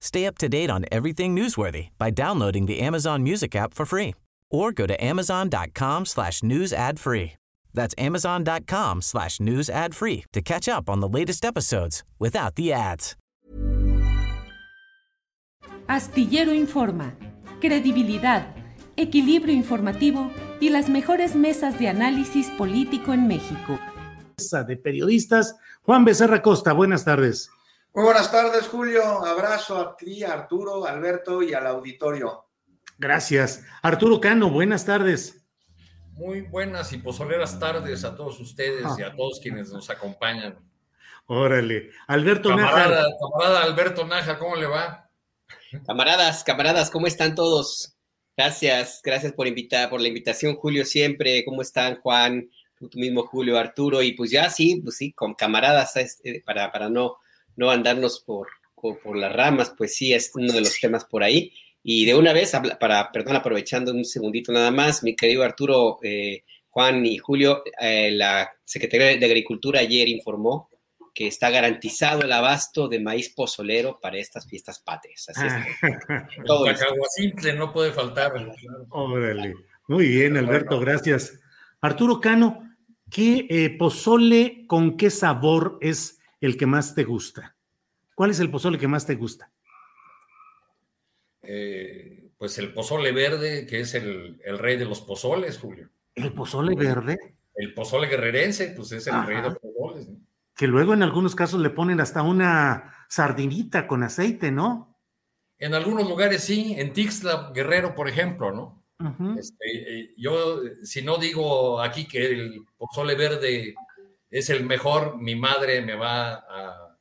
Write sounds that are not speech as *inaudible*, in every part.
Stay up to date on everything newsworthy by downloading the Amazon Music app for free or go to amazon.com slash news ad free. That's amazon.com slash news ad free to catch up on the latest episodes without the ads. Astillero Informa, credibilidad, equilibrio informativo y las mejores mesas de análisis político en México. De periodistas, Juan Becerra Costa, buenas tardes. Muy buenas tardes, Julio. Abrazo a ti, a Arturo, a Alberto y al auditorio. Gracias. Arturo Cano, buenas tardes. Muy buenas y pozoleras tardes a todos ustedes y a todos quienes nos acompañan. Órale. Alberto camarada, Camarada Alberto Naja, ¿cómo le va? Camaradas, camaradas, ¿cómo están todos? Gracias, gracias por invitar, por la invitación, Julio, siempre. ¿Cómo están, Juan? Tú mismo, Julio, Arturo. Y pues ya sí, pues sí, con camaradas, este, para, para no no andarnos por, por, las ramas, pues sí, es uno de los temas por ahí. Y de una vez, para, perdón, aprovechando un segundito nada más, mi querido Arturo, eh, Juan y Julio, eh, la Secretaría de Agricultura ayer informó que está garantizado el abasto de maíz pozolero para estas fiestas patrias. Así es. todo simple no puede faltar. Órale. Muy bien, Alberto, gracias. Arturo Cano, ¿qué eh, pozole con qué sabor es el que más te gusta? ¿Cuál es el pozole que más te gusta? Eh, pues el pozole verde, que es el, rey de los pozoles, Julio. ¿El pozole verde? El pozole guerrerense, pues es el rey de los pozoles. Que luego en algunos casos le ponen hasta una sardinita con aceite, ¿no? En algunos lugares sí, en Tixla Guerrero, por ejemplo, ¿no? Este, eh, yo, si no digo aquí que el pozole verde es el mejor, mi madre me va a,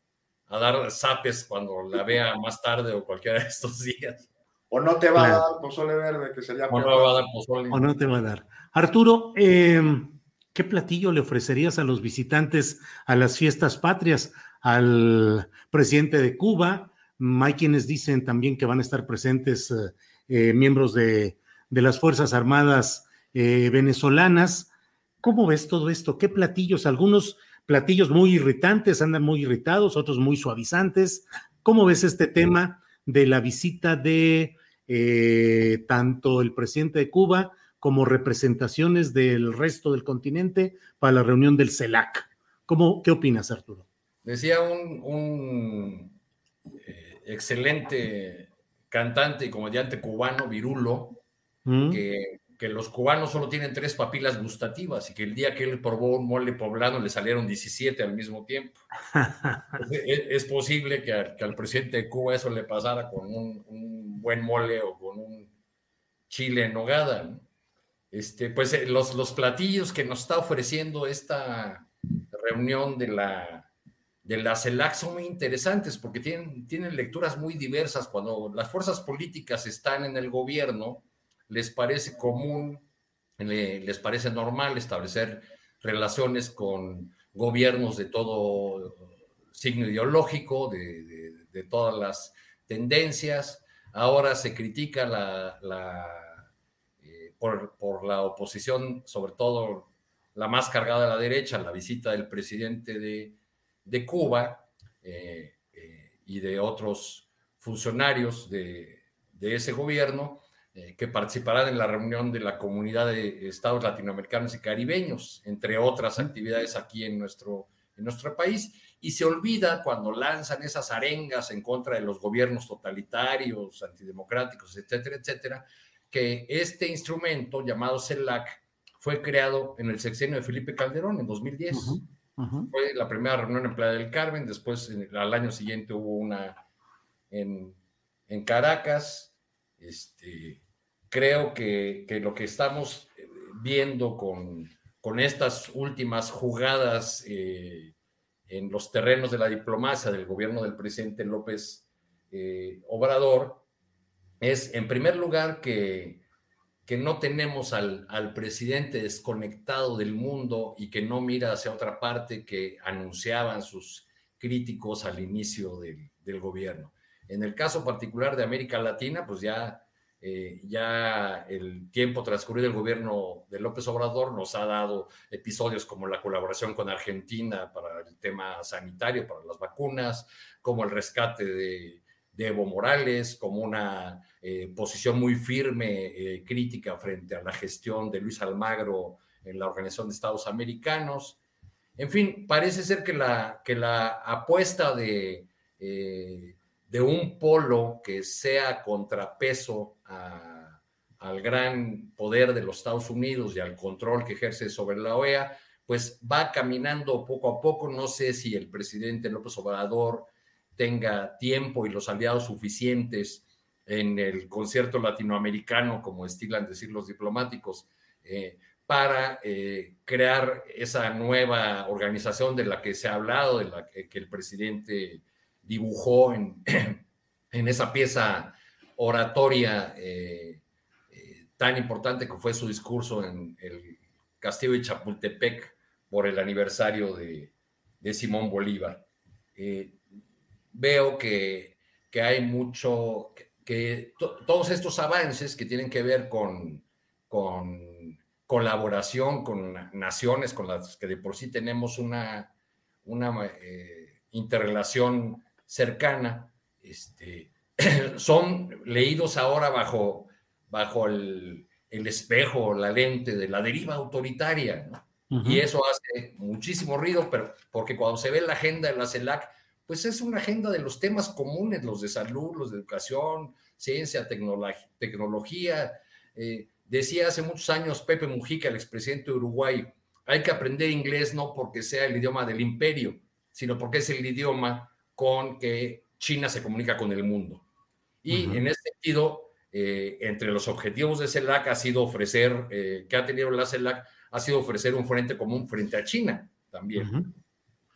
dar zapes cuando la vea más tarde o cualquiera de estos *laughs* días. O no te va a dar pozole verde, que sería O no va a dar pozole. O no te va a dar. Arturo, em, ¿qué platillo le ofrecerías a los visitantes a las fiestas patrias? Al presidente de Cuba, hay quienes dicen también que van a estar presentes eh, eh, miembros de, de, las Fuerzas Armadas eh, venezolanas. ¿Cómo ves todo esto? ¿Qué platillos? Algunos platillos muy irritantes, andan muy irritados, otros muy suavizantes. ¿Cómo ves este tema de la visita de eh, tanto el presidente de Cuba como representaciones del resto del continente para la reunión del CELAC? ¿Cómo, ¿Qué opinas, Arturo? Decía un, eh, excelente cantante y comediante cubano, Virulo, mm. que que los cubanos solo tienen tres papilas gustativas y que el día que él probó un mole poblano le salieron 17 al mismo tiempo. *laughs* es, posible que, al presidente de Cuba eso le pasara con un, buen mole o con un chile en nogada. Este, pues eh, los, los platillos que nos está ofreciendo esta reunión de la, de la CELAC son muy interesantes porque tienen, tienen lecturas muy diversas. Cuando las fuerzas políticas están en el gobierno, les parece común, les parece normal establecer relaciones con gobiernos de todo signo ideológico, de, todas las tendencias. Ahora se critica la, eh, por, la oposición, sobre todo la más cargada de la derecha, la visita del presidente de, Cuba eh, eh, y de otros funcionarios de, ese gobierno eh, que participarán en la reunión de la comunidad de estados latinoamericanos y caribeños, entre otras actividades aquí en nuestro, en nuestro país. Y se olvida cuando lanzan esas arengas en contra de los gobiernos totalitarios, antidemocráticos, etcétera, etcétera, que este instrumento llamado CELAC fue creado en el sexenio de Felipe Calderón en 2010. Fue la primera reunión en Playa del Carmen, después al año siguiente hubo una en, Caracas. Este, creo que, lo que estamos eh, viendo con, con estas últimas jugadas eh, en los terrenos de la diplomacia del gobierno del presidente López eh, Obrador es, en primer lugar, que, que no tenemos al, al, presidente desconectado del mundo y que no mira hacia otra parte que anunciaban sus críticos al inicio del, del gobierno. En el caso particular de América Latina, pues ya, eh, ya el tiempo transcurrido del gobierno de López Obrador nos ha dado episodios como la colaboración con Argentina para el tema sanitario, para las vacunas, como el rescate de, Evo Morales, como una eh, posición muy firme, eh, crítica frente a la gestión de Luis Almagro en la Organización de Estados Americanos. En fin, parece ser que la, que la apuesta de, de un polo que sea contrapeso al gran poder de los Estados Unidos y al control que ejerce sobre la OEA, pues va caminando poco a poco. No sé si el presidente López Obrador tenga tiempo y los aliados suficientes en el concierto latinoamericano, como estilan decir los diplomáticos, eh, para eh, crear esa nueva organización de la que se ha hablado, de la que, el presidente dibujó en, *clears throat* en esa pieza oratoria eh, tan importante que fue su discurso en el castillo de Chapultepec por el aniversario de, de Simón Bolívar. Veo que, hay mucho, que, todos estos avances que tienen que ver con, con colaboración con naciones con las que de por sí tenemos una, una eh, interrelación cercana, este, *clears throat* son leídos ahora bajo, bajo el, el, espejo, la lente de la deriva autoritaria. Y eso hace muchísimo ruido, pero porque cuando se ve la agenda de la CELAC, pues es una agenda de los temas comunes, los de salud, los de educación, ciencia, tecnología. Eh, decía hace muchos años Pepe Mujica, el expresidente de Uruguay, hay que aprender inglés no porque sea el idioma del imperio, sino porque es el idioma con que China se comunica con el mundo. Y en ese sentido, eh, entre los objetivos de CELAC ha sido ofrecer, eh, que ha tenido la CELAC, ha sido ofrecer un frente común frente a China también.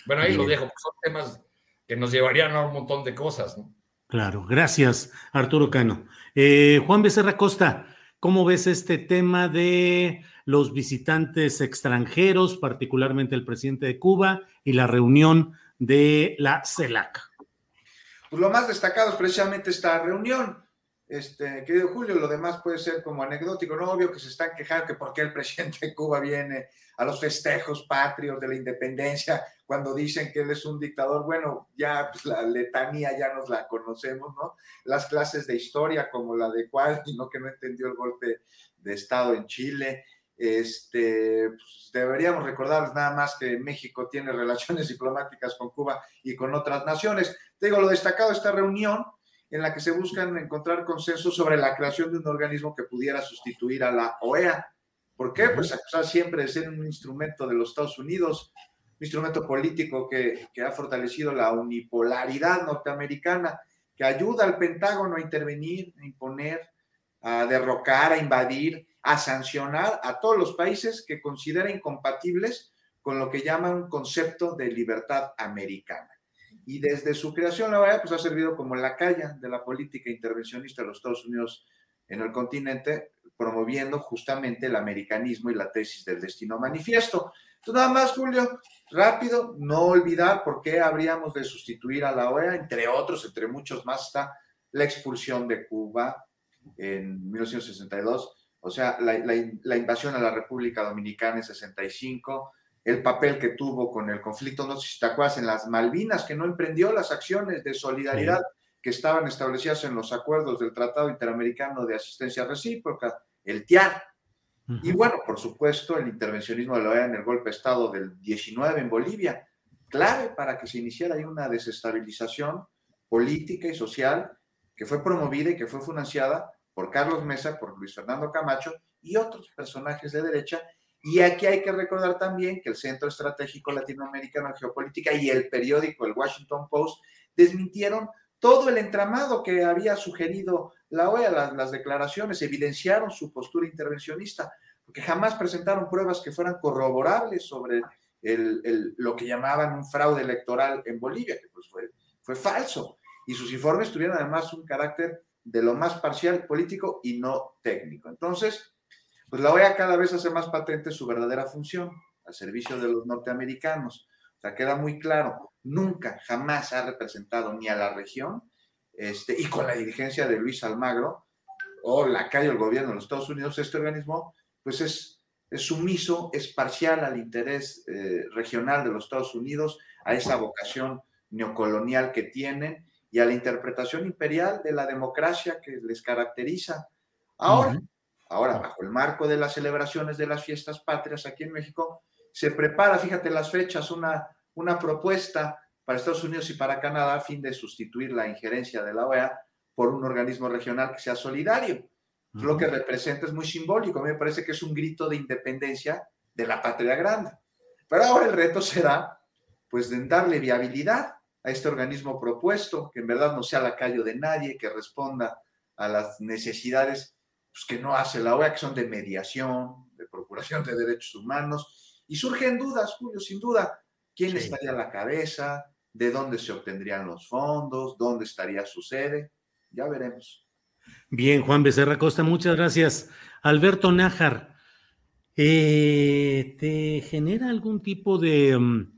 Bueno, ahí lo dejo, son temas que nos llevarían a un montón de cosas. ¿no? Claro, gracias, Arturo Cano. Eh, Juan Becerra Costa, ¿cómo ves este tema de los visitantes extranjeros, particularmente el presidente de Cuba y la reunión de la CELAC? Pues lo más destacado es precisamente esta reunión. Este, querido Julio, lo demás puede ser como anecdótico, no obvio que se están quejando que por qué el presidente de Cuba viene a los festejos patrios de la independencia cuando dicen que él es un dictador. Bueno, ya pues, la letanía ya nos la conocemos, ¿no? Las clases de historia como la de cuál, *laughs* no que no entendió el golpe de Estado en Chile. Este, pues, deberíamos recordarles nada más que México tiene *laughs* relaciones diplomáticas con Cuba y con otras naciones. Te digo, lo destacado de esta reunión en la que se buscan encontrar consensos sobre la creación de un organismo que pudiera sustituir a la OEA. ¿Por qué? Pues acusar siempre de ser un instrumento de los Estados Unidos, un instrumento político que, que ha fortalecido la unipolaridad norteamericana, que ayuda al Pentágono a intervenir, a imponer, a derrocar, a invadir, a sancionar a todos los países que considera incompatibles con lo que llaman un concepto de libertad americana y desde su creación la OEA pues, ha servido como la calle de la política intervencionista de los Estados Unidos en el continente, promoviendo justamente el americanismo y la tesis del destino manifiesto. Entonces, nada más, Julio, rápido, no olvidar por qué habríamos de sustituir a la OEA, entre otros, entre muchos más, está la expulsión de Cuba en 1962, o sea, la, la invasión a la República Dominicana en 65, el papel que tuvo con el conflicto, no sé si te acuerdas, en las Malvinas, que no emprendió las acciones de solidaridad que estaban establecidas en los acuerdos del Tratado Interamericano de Asistencia Recíproca, el TIAR. Y bueno, por supuesto, el intervencionismo de la OEA en el golpe de Estado del 19 en Bolivia, clave para que se iniciara ahí una desestabilización política y social que fue promovida y que fue financiada por Carlos Mesa, por Luis Fernando Camacho y otros personajes de derecha. Y aquí hay que recordar también que el Centro Estratégico Latinoamericano de Geopolítica y el periódico, el Washington Post, desmintieron todo el entramado que había sugerido la OEA, las, declaraciones, evidenciaron su postura intervencionista, porque jamás presentaron pruebas que fueran corroborables sobre lo que llamaban un fraude electoral en Bolivia, que pues fue, fue falso. Y sus informes tuvieron además un carácter de lo más parcial, político y no técnico. Entonces, pues la OEA cada vez hace más patente su verdadera función al servicio de los norteamericanos. O sea, queda muy claro, nunca, jamás ha representado ni a la región, este, y con la dirigencia de Luis Almagro, o la calle del gobierno de los Estados Unidos, este organismo, pues es, es sumiso, es parcial al interés eh, regional de los Estados Unidos, a esa vocación neocolonial que tienen y a la interpretación imperial de la democracia que les caracteriza. Ahora, ahora, bajo el marco de las celebraciones de las fiestas patrias aquí en México, se prepara, fíjate las fechas, una una propuesta para Estados Unidos y para Canadá a fin de sustituir la injerencia de la OEA por un organismo regional que sea solidario. Lo que representa es muy simbólico. A mí me parece que es un grito de independencia de la patria grande. Pero ahora el reto será, pues, de darle viabilidad a este organismo propuesto, que en verdad no sea lacayo de nadie, que responda a las necesidades pues, que no hace la OEA, que son de mediación, de procuración de derechos humanos. Y surgen dudas, Julio, sin duda quién estaría a la cabeza, de dónde se obtendrían los fondos, dónde estaría su sede. Ya veremos. Bien, Juan Becerra Costa, muchas gracias. Alberto Nájar, eh, ¿te genera algún tipo de, mm,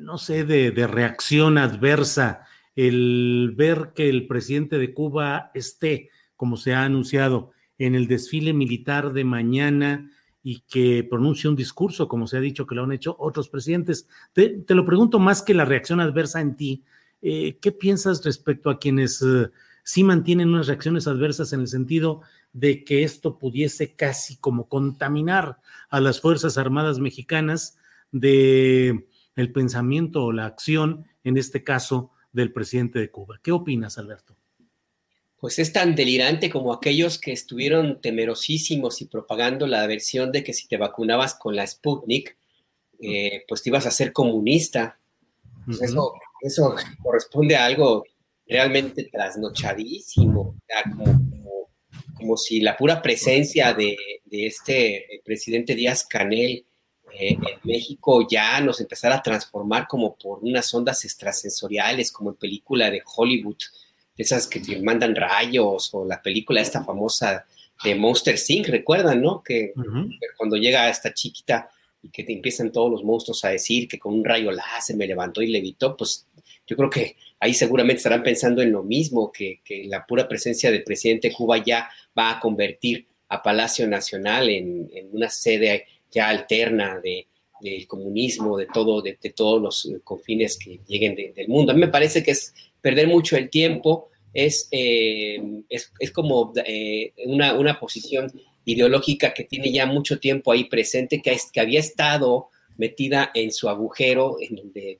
no sé, de, de reacción adversa el ver que el presidente de Cuba esté, como se ha anunciado, en el desfile militar de mañana? y que pronuncie un discurso, como se ha dicho que lo han hecho otros presidentes. Te, lo pregunto más que la reacción adversa en ti. Eh, ¿Qué piensas respecto a quienes eh, sí mantienen unas reacciones adversas en el sentido de que esto pudiese casi como contaminar a las Fuerzas Armadas mexicanas de el pensamiento o la acción, en este caso, del presidente de Cuba? ¿Qué opinas, Alberto? pues es tan delirante como aquellos que estuvieron temerosísimos y propagando la versión de que si te vacunabas con la Sputnik, eh, pues te ibas a ser comunista. Pues eso, eso corresponde a algo realmente trasnochadísimo, como, si la pura presencia de, este presidente Díaz Canel eh, en México ya nos empezara a transformar como por unas ondas extrasensoriales, como en película de Hollywood esas que te mandan rayos, o la película esta famosa de Monster Inc., recuerdan, ¿no? Que, cuando llega esta chiquita y que te empiezan todos los monstruos a decir que con un rayo láser me levantó y levitó, pues yo creo que ahí seguramente estarán pensando en lo mismo, que, la pura presencia del presidente de Cuba ya va a convertir a Palacio Nacional en, una sede ya alterna de, del comunismo, de todo, de, todos los confines que lleguen del mundo. A mí me parece que es perder mucho el tiempo, es, eh, es, como eh, una, posición ideológica que tiene ya mucho tiempo ahí presente, que, que había estado metida en su agujero, en donde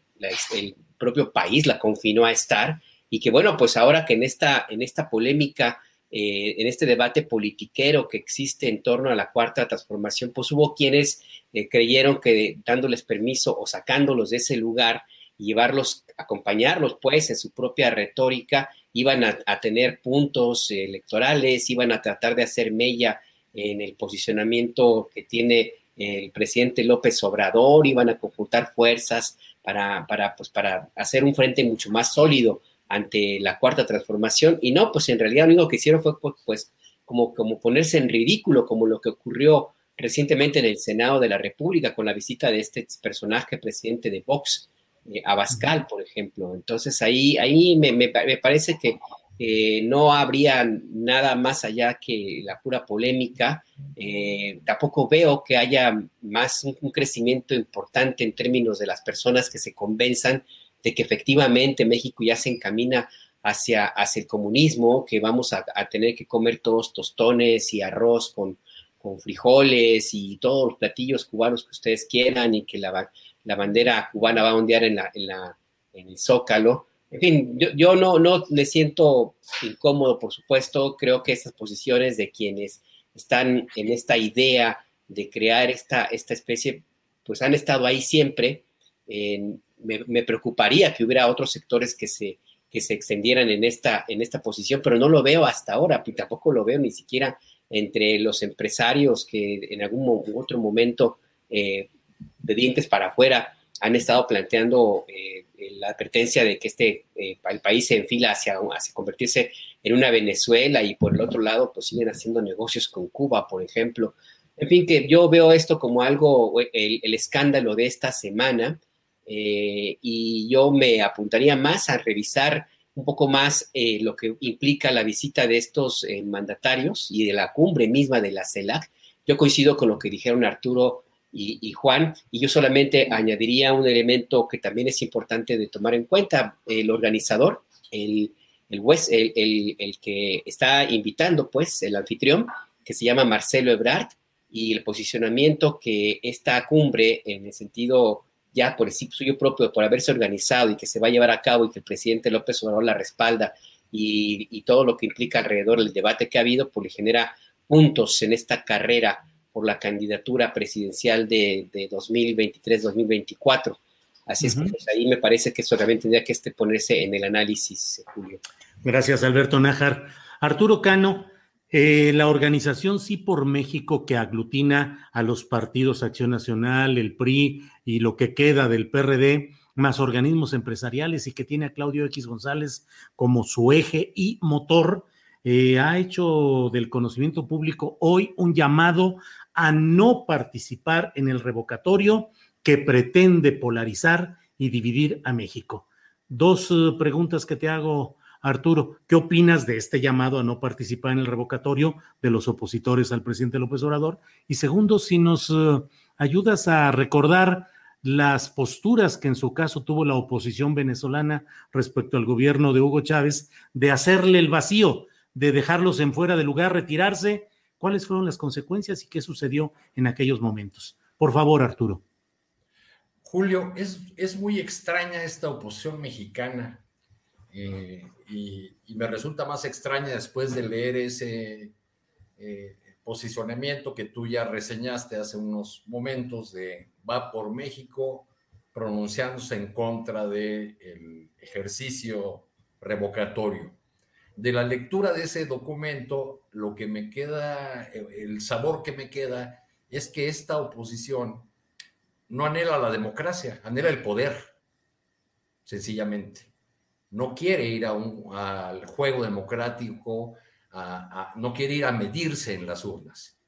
el propio país la confinó a estar, y que bueno, pues ahora que en esta, en esta polémica, eh, en este debate politiquero que existe en torno a la cuarta transformación, pues hubo quienes creyeron que dándoles permiso o sacándolos de ese lugar, llevarlos, acompañarlos pues en su propia retórica, iban a, tener puntos electorales, iban a tratar de hacer mella en el posicionamiento que tiene el presidente López Obrador, iban a conjuntar fuerzas para, para, pues, para hacer un frente mucho más sólido ante la cuarta transformación. Y no, pues en realidad lo único que hicieron fue pues como, como ponerse en ridículo, como lo que ocurrió recientemente en el Senado de la República con la visita de este personaje presidente de Vox, eh, Abascal, por ejemplo. Entonces ahí, ahí me, me, parece que eh, no habría nada más allá que la pura polémica. Eh, tampoco veo que haya más un, crecimiento importante en términos de las personas que se convenzan de que efectivamente México ya se encamina hacia, hacia el comunismo, que vamos a, tener que comer todos tostones y arroz con, con, frijoles y todos los platillos cubanos que ustedes quieran y que la, la bandera cubana va a ondear en, la, en, la, en el zócalo. En fin, yo, yo, no, no me siento incómodo, por supuesto. Creo que estas posiciones de quienes están en esta idea de crear esta, esta especie, pues han estado ahí siempre. Me, me, preocuparía que hubiera otros sectores que se, que se extendieran en esta, en esta posición, pero no lo veo hasta ahora, y tampoco lo veo ni siquiera entre los empresarios que en algún otro momento eh, de dientes para afuera han estado planteando eh, la advertencia de que este eh, el país se enfila hacia, hacia convertirse en una Venezuela y por el otro lado pues siguen haciendo negocios con Cuba, por ejemplo. En fin, que yo veo esto como algo, el, el escándalo de esta semana, eh, y yo me apuntaría más a revisar un poco más eh, lo que implica la visita de estos eh, mandatarios y de la cumbre misma de la CELAC. Yo coincido con lo que dijeron Arturo y, Juan, y yo solamente añadiría un elemento que también es importante de tomar en cuenta, el organizador, el, el, el, el que está invitando, pues, el anfitrión, que se llama Marcelo Ebrard, y el posicionamiento que esta cumbre, en el sentido ya por el suyo propio, por haberse organizado y que se va a llevar a cabo y que el presidente López Obrador la respalda y, todo lo que implica alrededor del debate que ha habido, pues le genera puntos en esta carrera por la candidatura presidencial de, 2023-2024. Así es que pues, ahí me parece que eso realmente tendría que este ponerse en el análisis, Julio. Gracias, Alberto Nájar. Arturo Cano, eh, la organización Sí por México, que aglutina a los partidos Acción Nacional, el PRI y lo que queda del PRD, más organismos empresariales y que tiene a Claudio X González como su eje y motor, eh, ha hecho del conocimiento público hoy un llamado a no participar en el revocatorio que pretende polarizar y dividir a México. Dos eh, preguntas que te hago, Arturo, ¿qué opinas de este llamado a no participar en el revocatorio de los opositores al presidente López Obrador? Y segundo, si nos eh, ayudas a recordar las posturas que en su caso tuvo la oposición venezolana respecto al gobierno de Hugo Chávez de hacerle el vacío, de dejarlos en fuera de lugar, retirarse. ¿Cuáles fueron las consecuencias y qué sucedió en aquellos momentos? Por favor, Arturo. Julio, es, es muy extraña esta oposición mexicana eh, y, me resulta más extraña después de leer ese eh, posicionamiento que tú ya reseñaste hace unos momentos de va por México pronunciándose en contra del ejercicio revocatorio. De la lectura de ese documento, lo que me queda, el sabor que me queda es que esta oposición no anhela la democracia, anhela el poder, sencillamente no quiere ir a un, al juego democrático, no quiere ir a medirse en las urnas.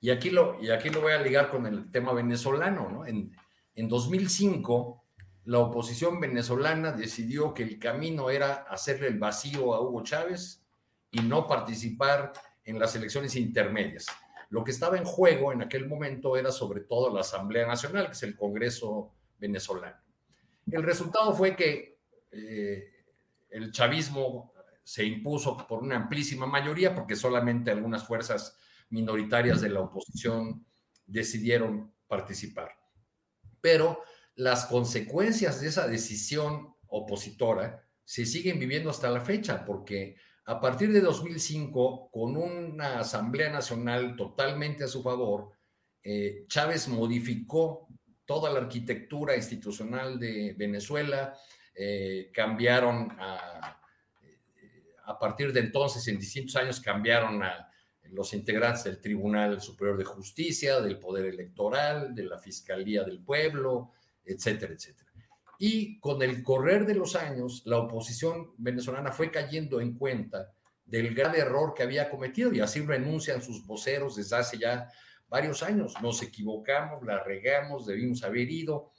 Y aquí, lo, y aquí lo voy a ligar con el tema venezolano. ¿no? En, en 2005, la oposición venezolana decidió que el camino era hacerle el vacío a Hugo Chávez y no participar en las elecciones intermedias. Lo que estaba en juego en aquel momento era sobre todo la Asamblea Nacional, que es el Congreso venezolano. El resultado fue que eh, el chavismo se impuso por una amplísima mayoría porque solamente algunas fuerzas minoritarias de la oposición decidieron participar. Pero las consecuencias de esa decisión opositora se siguen viviendo hasta la fecha, porque a partir de 2005, con una Asamblea Nacional totalmente a su favor, eh, Chávez modificó toda la arquitectura institucional de Venezuela, eh, cambiaron a, a, partir de entonces, en distintos años, cambiaron a los integrantes del Tribunal Superior de Justicia, del Poder Electoral, de la Fiscalía del Pueblo, etcétera, etcétera. Y con el correr de los años, la oposición venezolana fue cayendo en cuenta del grave error que había cometido y así renuncian sus voceros desde hace ya varios años. Nos equivocamos, la regamos, debimos haber ido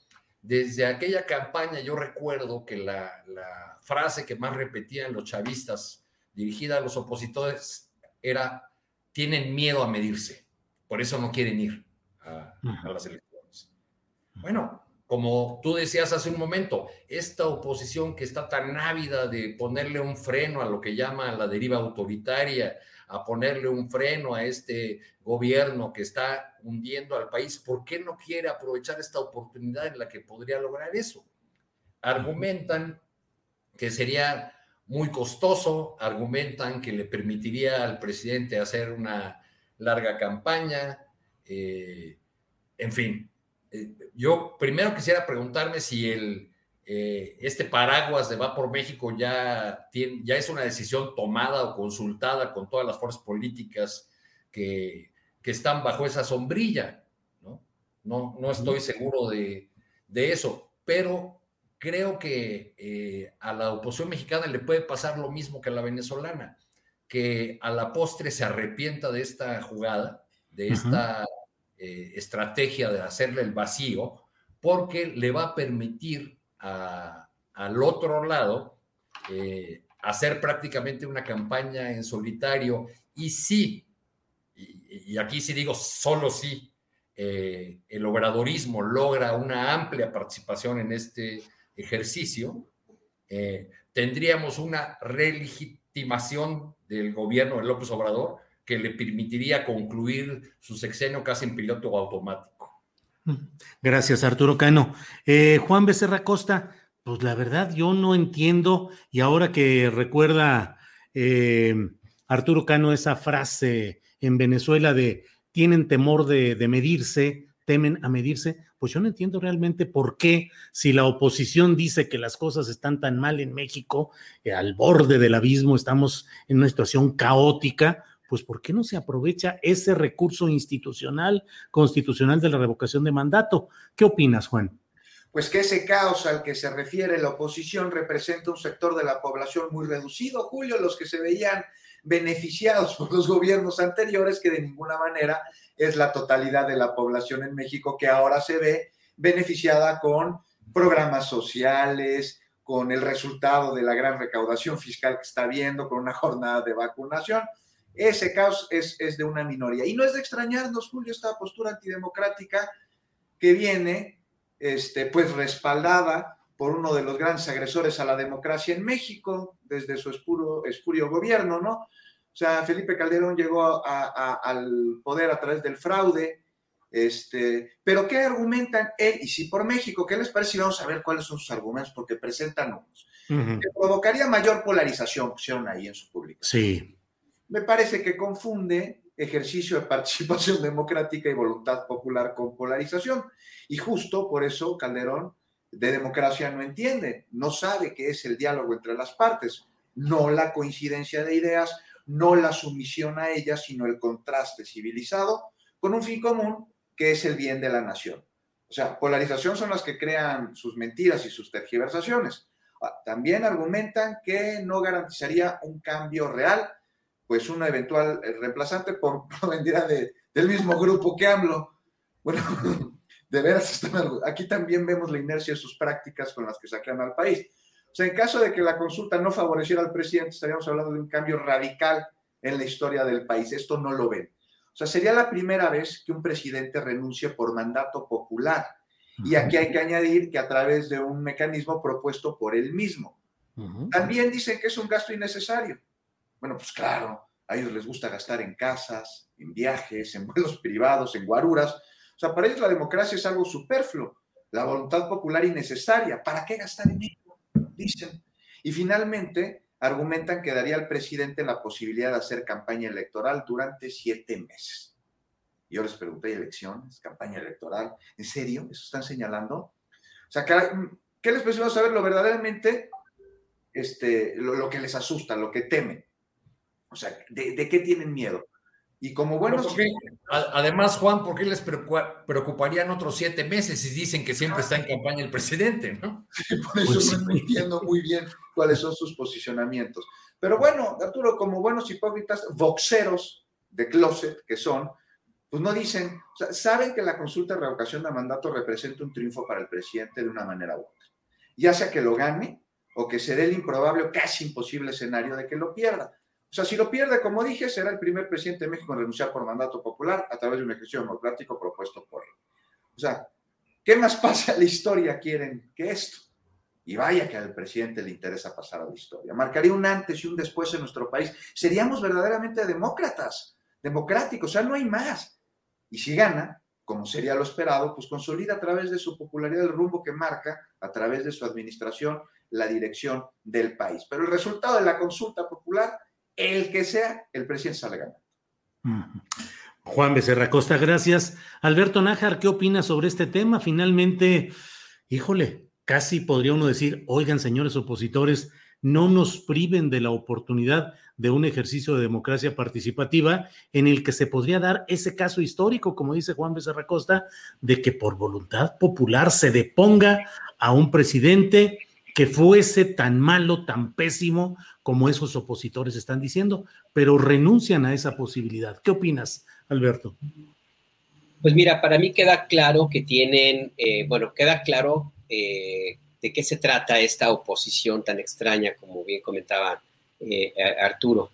desde aquella campaña yo recuerdo que la, frase que más repetían los chavistas dirigida a los opositores era, tienen miedo a medirse, por eso no quieren ir a, las elecciones. Bueno, como tú decías hace un momento, esta oposición que está tan ávida de ponerle un freno a lo que llama la deriva autoritaria, a ponerle un freno a este gobierno que está hundiendo al país, ¿por qué no quiere aprovechar esta oportunidad en la que podría lograr eso? Argumentan que sería muy costoso, argumentan que le permitiría al presidente hacer una larga campaña, eh, en fin. Eh, yo primero quisiera preguntarme si el, eh, este paraguas de Va por México ya, tiene, ya es una decisión tomada o consultada con todas las fuerzas políticas que, que están bajo esa sombrilla. No, no, no estoy seguro de, de eso, pero creo que eh, a la oposición mexicana le puede pasar lo mismo que a la venezolana, que a la postre se arrepienta de esta jugada, de esta eh, estrategia de hacerle el vacío, porque le va a permitir al otro lado eh, hacer prácticamente una campaña en solitario y sí, y, aquí sí digo solo sí, el obradorismo logra una amplia participación en este ejercicio, eh, tendríamos una relegitimación del gobierno de López Obrador que le permitiría concluir su sexenio casi en piloto automático. Gracias, Arturo Cano. Eh, Juan Becerra Costa, pues la verdad yo no entiendo, y ahora que recuerda eh, Arturo Cano esa frase en Venezuela de tienen temor de, de medirse, temen a medirse, pues yo no entiendo realmente por qué, si la oposición dice que las cosas están tan mal en México, eh, al borde del abismo, estamos en una situación caótica, pues ¿por qué no se aprovecha ese recurso institucional, constitucional de la revocación de mandato? ¿Qué opinas, Juan? Pues que ese caos al que se refiere la oposición representa un sector de la población muy reducido, Julio, los que se veían beneficiados *laughs* por los gobiernos anteriores, que de ninguna manera es la totalidad de la población en México que ahora se ve beneficiada con programas sociales, con el resultado de la gran recaudación fiscal que está viendo, con una jornada de vacunación. Ese caos es, es de una minoría. Y no es de extrañarnos, Julio, esta postura antidemocrática que viene, este, pues respaldada por uno de los grandes agresores a la democracia en México desde su espurio, espurio gobierno, ¿no? O sea, Felipe Calderón llegó al poder a través del fraude, este, pero ¿qué argumentan él y si por México? ¿Qué les parece? Y vamos a ver cuáles son sus argumentos, porque presentan unos. Que provocaría mayor polarización, pusieron ahí en su publicación. Sí. Me parece que confunde ejercicio de *laughs* participación democrática y voluntad popular con polarización. Y justo por eso Calderón de democracia no entiende, no sabe qué es el diálogo entre las partes, no la coincidencia de ideas, no la sumisión a ellas, sino el contraste civilizado con un fin común que es el bien de la nación. O sea, polarización son las que crean sus mentiras y sus tergiversaciones. Ah, también argumentan que no garantizaría un cambio real, pues una eventual eh, reemplazante por *laughs* vendría de, del mismo grupo que AMLO. Bueno, *laughs* de veras, aquí también vemos la inercia de sus prácticas con las que sacan al país. O sea, en caso de que la consulta no favoreciera al presidente, estaríamos hablando de un cambio radical en la historia del país. Esto no lo ven. O sea, sería la primera vez que un presidente renuncie por mandato popular. Y aquí hay que añadir que a través de un mecanismo propuesto por él mismo. También dicen que es un gasto innecesario. Bueno, pues claro, a ellos les gusta gastar en casas, en viajes, en vuelos *laughs* privados, en guaruras. O sea, para ellos la democracia es algo superfluo, la voluntad popular innecesaria. ¿Para qué gastar en dicen. Y finalmente, argumentan que daría al presidente la posibilidad de hacer campaña electoral durante siete meses. Yo les pregunté, ¿elecciones? ¿Campaña electoral? ¿En serio? ¿Eso están señalando? O sea, ¿qué les a saber lo verdaderamente, este, lo, que les asusta, lo que temen? O sea, de qué tienen miedo? Y como buenos... además, Juan, ¿por qué les preocuparían otros siete meses si dicen que siempre está en campaña el presidente, no? por eso pues no entiendo muy bien cuáles son sus posicionamientos. Pero bueno, Arturo, como buenos hipócritas, voxeros de closet que son, pues no dicen, o sea, saben que la consulta de revocación de mandato representa un triunfo para el presidente de una manera u otra. Ya sea que lo gane o que se dé el improbable o casi imposible escenario de que lo pierda. O sea, si lo pierde, como dije, será el primer presidente de México en renunciar por mandato popular a través de un ejercicio democrático propuesto por él. O sea, ¿Qué más *laughs* pasa en la historia quieren que esto? Y vaya que al presidente le interesa pasar a la historia. Marcaría un antes y un después en nuestro país. Seríamos verdaderamente demócratas, democráticos, o sea, no hay más. Y si gana, como sería lo esperado, pues consolida a través de su popularidad el rumbo que marca, a través de su administración, la dirección del país. Pero el resultado de la consulta popular, el que sea, el presidente sale. Juan Becerra Costa, gracias. Alberto Nájar, ¿qué opina sobre este tema? Finalmente, híjole, casi podría uno decir, oigan, señores opositores, no nos priven de la oportunidad de un ejercicio de democracia participativa en el que se podría dar ese caso histórico, como dice Juan Becerra Costa, de que por voluntad popular se deponga a un presidente que fuese tan malo, tan pésimo como esos opositores están diciendo, pero renuncian a esa posibilidad. ¿Qué opinas, Alberto? Pues mira, para mí queda claro que tienen, eh, bueno, queda claro eh, de qué se trata esta oposición tan extraña, como bien comentaba eh, Arturo,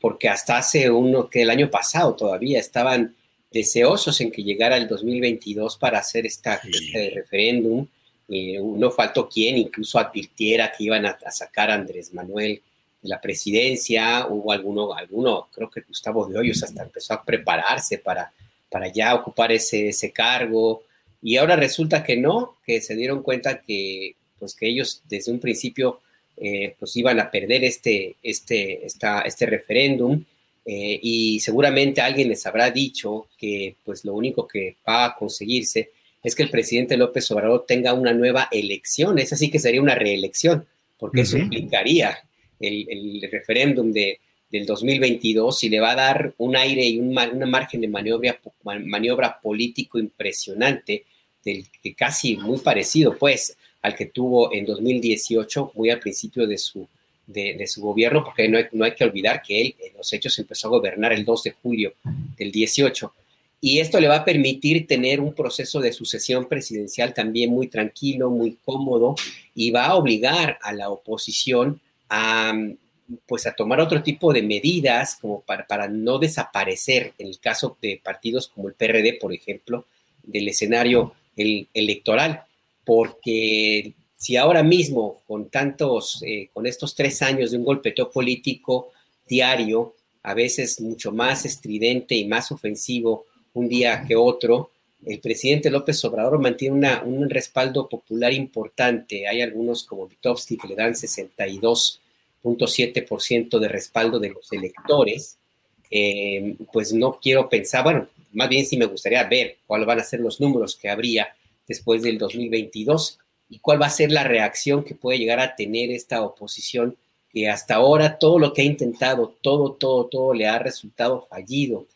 porque hasta hace uno, que el año pasado todavía estaban deseosos en que llegara el 2022 para hacer esta, este referéndum eh, no faltó quien incluso advirtiera que iban a, sacar a Andrés Manuel de la presidencia, hubo alguno, alguno, creo que Gustavo de Hoyos hasta empezó a prepararse para, para ya ocupar ese, ese cargo, y ahora resulta que no, que se dieron cuenta que, pues que ellos desde un principio eh, pues iban a perder este, este, esta, este referéndum, eh, y seguramente alguien les habrá dicho que pues lo único que va a conseguirse es que el presidente López Obrador tenga una nueva elección. Es así que sería una reelección, porque eso implicaría el, referéndum de, del 2022 y le va a dar un aire y un, una margen de maniobra, maniobra político impresionante, del que casi muy parecido, pues, al que tuvo en 2018, muy al principio de su, de, su gobierno, porque no hay, no hay, que olvidar que él en los hechos empezó a gobernar el 2 de julio del 18 y esto le va a permitir tener un proceso de sucesión presidencial también muy tranquilo, muy cómodo y va a obligar a la oposición a pues a tomar otro tipo de medidas como para, para no desaparecer en el caso de partidos como el PRD, por ejemplo, del escenario electoral, porque si ahora mismo con tantos, eh, con estos tres años de un golpeteo político diario, a veces mucho más estridente y más ofensivo un día que otro. El presidente López Obrador mantiene un respaldo popular importante. Hay algunos como Vitovsky que le dan 62.7% de respaldo de los electores. Eh, pues no quiero pensar, bueno, más bien sí me gustaría ver cuáles van a ser los números que habría después del 2022 y cuál va a ser la reacción que puede llegar a tener esta oposición que hasta ahora todo lo que ha intentado, todo, todo, todo le ha resultado fallido.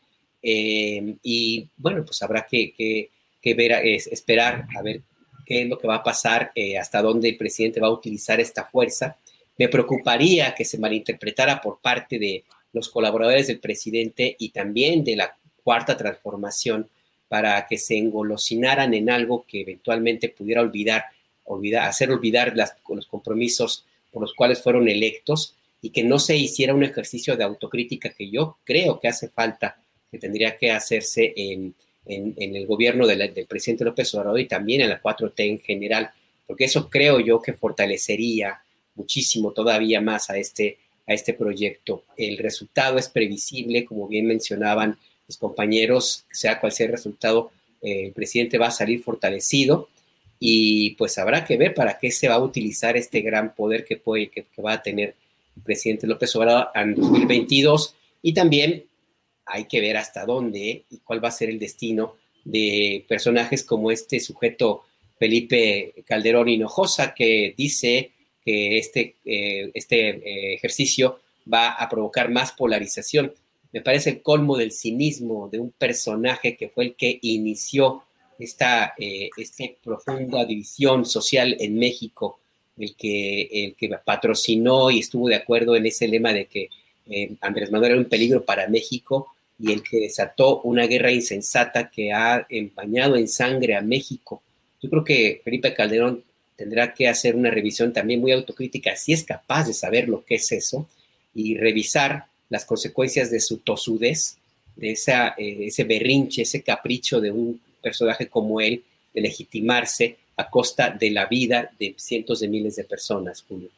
Eh, y bueno, pues habrá que, ver, esperar a ver qué es lo que va a pasar, eh, hasta dónde el presidente va a utilizar esta fuerza. Me preocuparía que se malinterpretara por parte de los colaboradores del presidente y también de la cuarta transformación para que se engolosinaran en algo que eventualmente pudiera olvidar, olvidar hacer olvidar los compromisos por los cuales fueron electos y que no se hiciera un ejercicio de autocrítica que yo creo que hace falta que tendría que hacerse en, el gobierno del presidente López Obrador y también en la 4T en general, porque eso creo yo que fortalecería muchísimo todavía más a este, a este proyecto. El resultado es previsible, como bien mencionaban mis compañeros, sea cual sea el resultado, eh, el presidente va a salir fortalecido y pues habrá que ver para qué se va a utilizar este gran poder que, puede, que va a tener el presidente López Obrador en 2022 y también hay que ver hasta dónde y cuál va a ser el destino de personajes como este sujeto Felipe Calderón Hinojosa, que dice que este, eh, este eh, ejercicio va a provocar más polarización. Me parece el colmo del cinismo de un personaje que fue el que inició esta, eh, profunda división social en México, el que, el que patrocinó y estuvo de acuerdo en ese lema de que Andrés Manuel era un peligro para México y el que desató una guerra insensata que ha empañado en sangre a México. Yo creo que Felipe Calderón tendrá que hacer una revisión también muy autocrítica, si es capaz de saber lo que es eso, y revisar las consecuencias de su tosudez, de eh, ese berrinche, ese capricho de un personaje como él, de legitimarse a costa de la vida de cientos de miles de personas, Julio.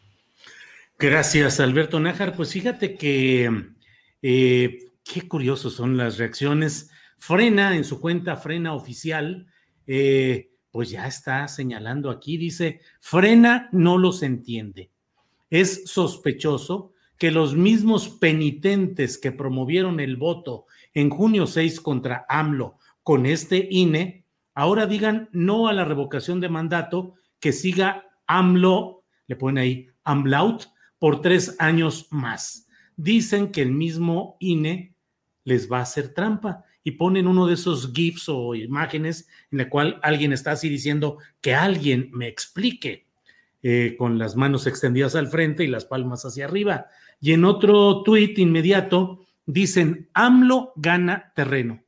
Gracias, Alberto Nájar. Pues fíjate que eh, qué curiosos son las reacciones. Frena en su cuenta, Frena oficial, eh, pues ya está señalando aquí, dice, Frena no los entiende. Es sospechoso que los mismos penitentes que promovieron el voto en junio 6 contra AMLO con este INE, ahora digan no a la revocación de mandato, que siga AMLO, le ponen ahí AMLAUT, por tres años más. Dicen que el mismo INE les va a hacer trampa y ponen uno de esos GIFs o imágenes en la cual alguien está así diciendo que alguien me explique, eh, con las manos extendidas al frente y las palmas hacia arriba. Y en otro tuit inmediato dicen, AMLO gana terreno,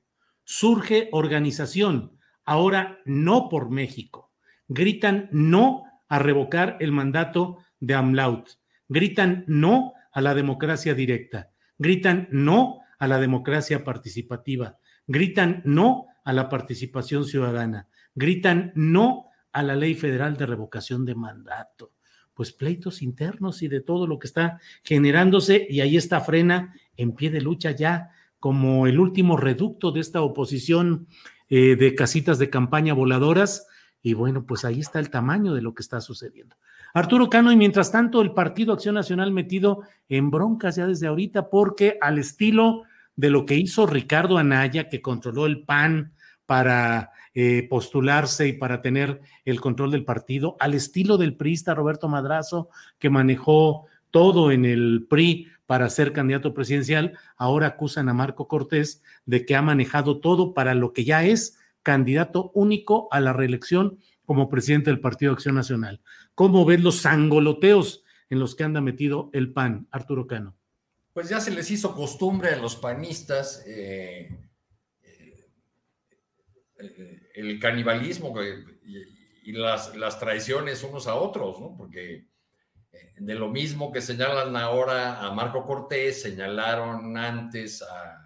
surge organización, ahora no por México. Gritan no a revocar el mandato de AMLAUT. Gritan no a la democracia directa. Gritan no a la democracia participativa. Gritan no a la participación ciudadana. Gritan no a la ley federal de revocación de mandato. Pues pleitos internos y de todo lo que está generándose y ahí está Frena en pie de lucha ya como el último reducto de esta oposición eh, de casitas de campaña voladoras. Y bueno, pues ahí está el tamaño de lo que está sucediendo. Arturo Cano, y mientras tanto, el Partido Acción Nacional metido en broncas ya desde ahorita, porque al estilo de lo que hizo Ricardo Anaya, que controló el PAN para eh, postularse y para tener el control del partido, al estilo del priista Roberto Madrazo, que manejó todo en el PRI para ser candidato presidencial, ahora acusan a Marco Cortés de que ha manejado todo para lo que ya es candidato único a la reelección como presidente del Partido Acción Nacional. ¿Cómo ven los sangoloteos en los que anda metido el PAN, Arturo Cano? Pues ya se les hizo costumbre a los panistas eh, eh, eh, el canibalismo y, las, las, traiciones unos a otros, ¿no? Porque de lo mismo que señalan ahora a Marco Cortés, señalaron antes a...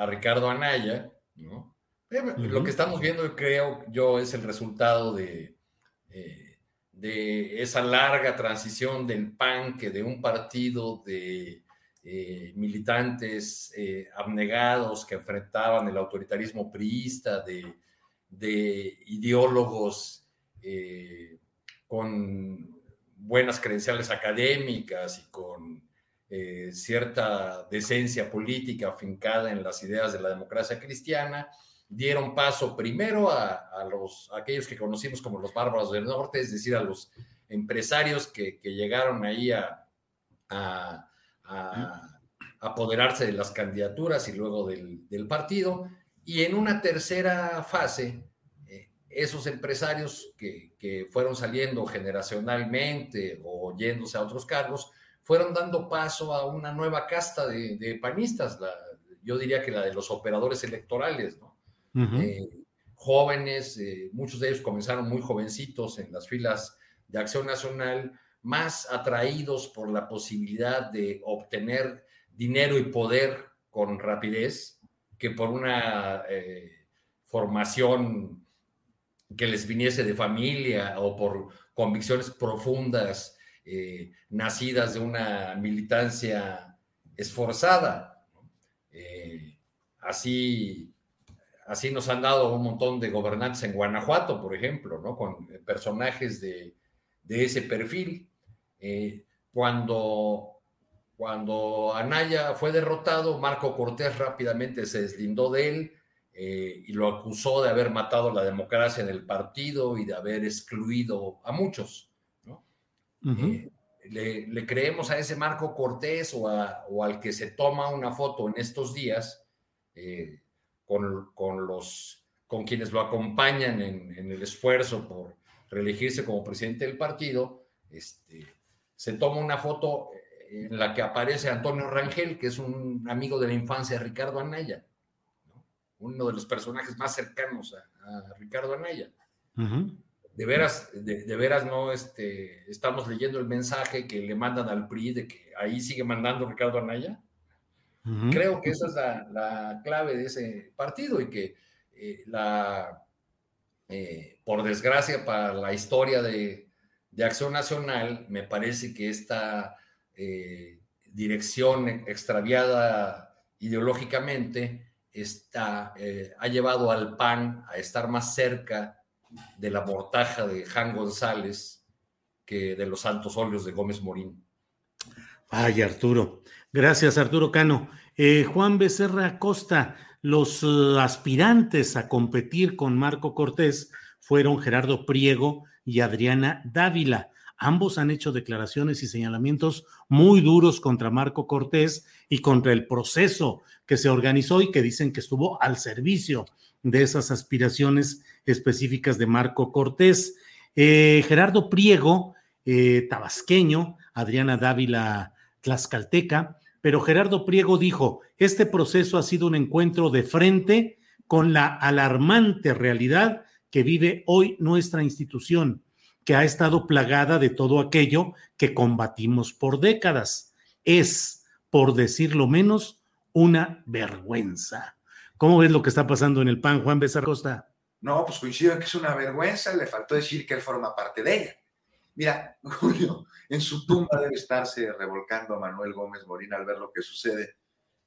A Ricardo Anaya, ¿no? Eh, lo que estamos viendo, creo yo, es el resultado de, eh, de esa larga transición del PAN, que de un partido de eh, militantes abnegados que enfrentaban el autoritarismo priista, de, de ideólogos con buenas credenciales académicas y con cierta decencia política afincada en las ideas de la democracia cristiana, dieron paso primero a, los, aquellos que conocimos como los bárbaros del norte, es decir, a los empresarios que, llegaron ahí a, apoderarse de las candidaturas y luego del, partido. Y en una tercera fase, eh, esos empresarios que, fueron saliendo generacionalmente o yéndose a otros cargos, fueron dando paso a una nueva casta de, panistas, yo diría que la de los operadores electorales, ¿no? Eh, jóvenes, eh, muchos de ellos comenzaron muy jovencitos en las filas de Acción Nacional, más atraídos por la posibilidad de obtener dinero y poder con rapidez que por una eh, formación que les viniese de familia o por convicciones profundas nacidas de una militancia esforzada. así así nos han dado un montón de gobernantes en Guanajuato, por ejemplo, ¿no? Con personajes de, ese perfil. Eh, cuando, cuando Anaya fue derrotado, Marco Cortés rápidamente se deslindó de él eh, y lo acusó de haber matado la democracia en el partido y de haber excluido a muchos. ¿No? le, creemos a ese Marco Cortés o, al que se toma una foto en estos días eh, con, los, con quienes lo acompañan en, el esfuerzo por reelegirse como presidente del partido, este, se toma una foto en la que aparece Antonio Rangel, que es un amigo de la infancia de Ricardo Anaya, uno de los personajes más cercanos a, Ricardo Anaya de veras, de, veras no este, estamos leyendo el mensaje que le mandan al PRI de que ahí sigue mandando Ricardo Anaya. Creo que esa es la, clave de ese partido y que eh, la, eh, por desgracia para la historia de, Acción Nacional, me parece que esta eh, dirección extraviada ideológicamente está, ha llevado al PAN a estar más cerca de la mortaja de Jan González que de los santos óleos de Gómez Morín. Ay, Arturo. Gracias, Arturo Cano. Eh, Juan Becerra Costa, los eh, aspirantes a competir con Marco Cortés fueron Gerardo Priego y Adriana Dávila. Ambos han hecho declaraciones y señalamientos muy duros contra Marco Cortés y contra el proceso que se organizó y que dicen que estuvo al servicio de esas aspiraciones específicas de Marco Cortés. Eh, Gerardo Priego, eh, tabasqueño, Adriana Dávila, tlaxcalteca, pero Gerardo Priego dijo, este proceso ha sido un encuentro de frente con la alarmante realidad que vive hoy nuestra institución, que ha estado plagada de todo aquello que combatimos por décadas. Es, por decirlo menos, una vergüenza. ¿Cómo ves lo que está pasando en el PAN, Juan Becerra Costa? No, pues coincido en que es una vergüenza, le faltó decir que él forma parte de ella. Mira, *laughs* Julio, en su tumba debe estarse revolcando a Manuel Gómez Morín al ver lo que sucede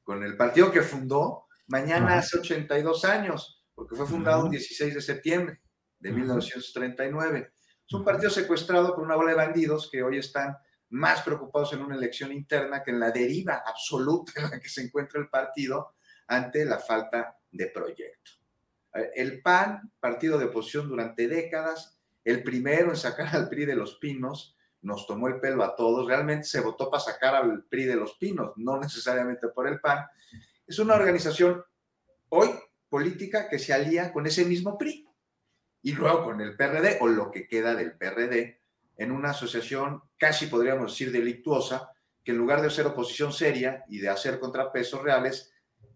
con el partido que fundó mañana hace 82 años, porque fue fundado el 16 de septiembre de 1939. Es un partido secuestrado por una bola de bandidos que hoy están más preocupados en una elección interna que en la deriva absoluta en la que se encuentra el partido ante la falta de proyecto. Eh, el PAN, partido de oposición durante décadas, el primero en sacar al PRI de los pinos, nos tomó el pelo a todos. Realmente se votó para sacar al PRI de los pinos, no necesariamente por el PAN. Es una organización hoy política que se alía con ese mismo PRI y luego con el PRD o lo que queda del PRD en una asociación casi podríamos decir delictuosa que en lugar de hacer oposición seria y de hacer contrapesos reales,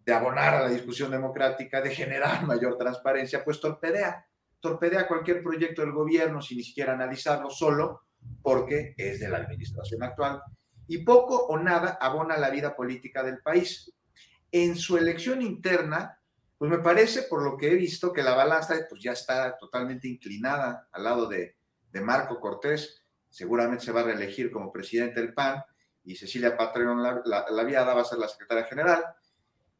de abonar a la discusión democrática, de generar mayor transparencia, pues torpedea, torpedea cualquier proyecto del gobierno sin ni siquiera analizarlo solo porque es de la administración actual y poco o nada abona la vida política del país. En su elección interna, pues me parece, por lo que he visto, que la balanza pues ya está totalmente inclinada al lado de, Marco Cortés, seguramente se va a reelegir como presidente del PAN y Cecilia Patreon la, la, Viada va a ser la secretaria general.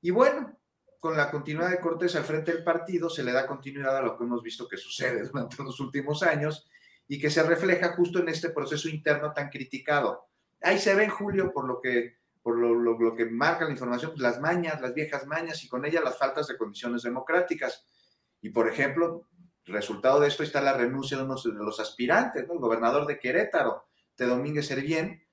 Y bueno, con la continuidad de Cortés al frente del partido, se le da continuidad a lo que hemos visto que sucede *laughs* durante los últimos años y que se refleja justo en este proceso interno tan criticado. Ahí se ve en Julio, por lo que, por lo, que marca la información, pues, las mañas, las viejas mañas y con ellas las faltas de condiciones democráticas. Y por ejemplo, resultado de esto está la renuncia de uno de los aspirantes, el gobernador de Querétaro, de Domínguez Servién.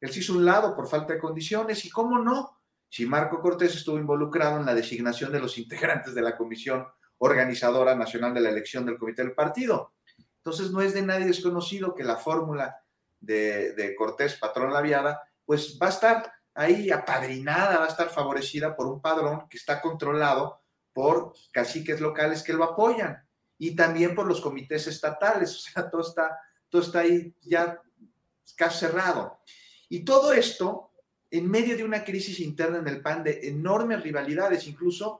Él se hizo un lado por falta de condiciones y cómo no, si Marco Cortés estuvo involucrado en la designación de los integrantes de la Comisión Organizadora Nacional de la Elección del Comité del Partido. Entonces no es de nadie desconocido que la fórmula de, Cortés, patrón laviada, pues va a estar ahí apadrinada, va a estar favorecida por un padrón que está controlado por caciques locales que lo apoyan y también por los comités estatales, *laughs* o sea, todo está, todo está ahí ya casi cerrado. Y todo esto en medio de una crisis interna en el PAN de enormes rivalidades, incluso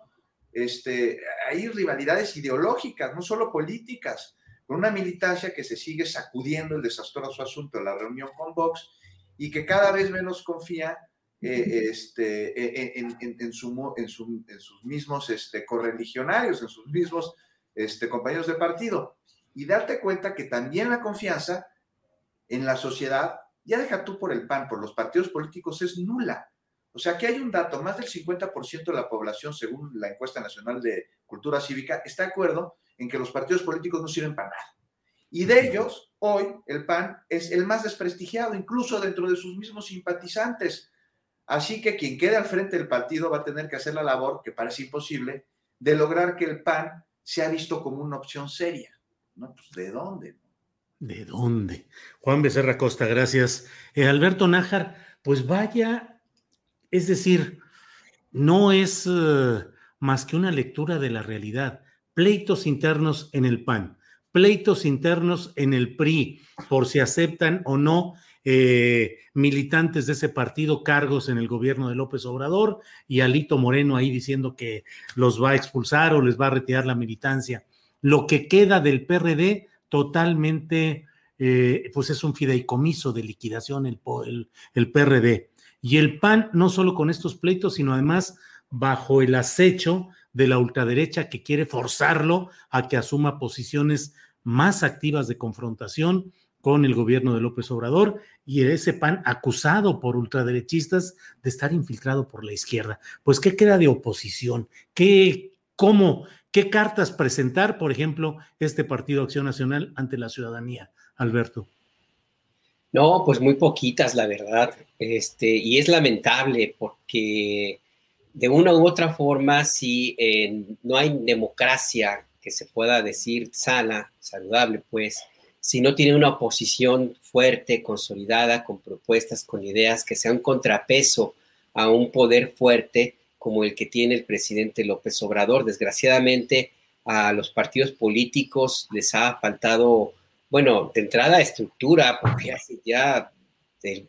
este, hay rivalidades ideológicas, no solo políticas, con una militancia que se sigue sacudiendo el desastroso asunto de la reunión con Vox y que cada vez menos confía eh, este, en, en, sus mismos este, correligionarios, en sus mismos este, compañeros de partido. Y darte cuenta que también la confianza en la sociedad, ya deja tú por el PAN, por los partidos políticos, es nula. O sea, que hay un dato, más del 50% de la población, según la encuesta nacional de cultura cívica, está de acuerdo en que los partidos políticos no sirven para nada. Y de ellos, hoy el PAN es el más desprestigiado, incluso dentro de sus mismos simpatizantes. Así que quien quede al frente del partido va a tener que hacer la labor, que parece imposible, de lograr que el PAN sea visto como una opción seria. ¿No? Pues, ¿de dónde? ¿De dónde? Juan Becerra Costa, gracias. Eh, Alberto Nájar, pues vaya, es decir, no es eh, más que una lectura de la realidad. Pleitos internos en el PAN, pleitos internos en el PRI, por si aceptan o no eh, militantes de ese partido cargos en el gobierno de López Obrador y Alito Moreno ahí diciendo que los va a expulsar o les va a retirar la militancia. Lo que queda del PRD totalmente, eh, pues es un fideicomiso de liquidación el, el, el PRD. Y el PAN, no solo con estos pleitos, sino además bajo el acecho de la ultraderecha que quiere forzarlo a que asuma posiciones más activas de confrontación con el gobierno de López Obrador y ese PAN acusado por ultraderechistas de estar infiltrado por la izquierda. Pues, ¿qué queda de oposición? ¿Qué, cómo, qué cartas presentar, por ejemplo, este Partido Acción Nacional ante la ciudadanía, Alberto? No, pues muy poquitas, la verdad. Este, y es lamentable porque de una u otra forma, si no hay democracia que se pueda decir sana, saludable, pues, si no tiene una oposición fuerte, consolidada, con propuestas, con ideas que sean contrapeso a un poder fuerte como el que tiene el presidente López Obrador. Desgraciadamente, a los partidos políticos les ha faltado, bueno, de entrada estructura, porque hace ya,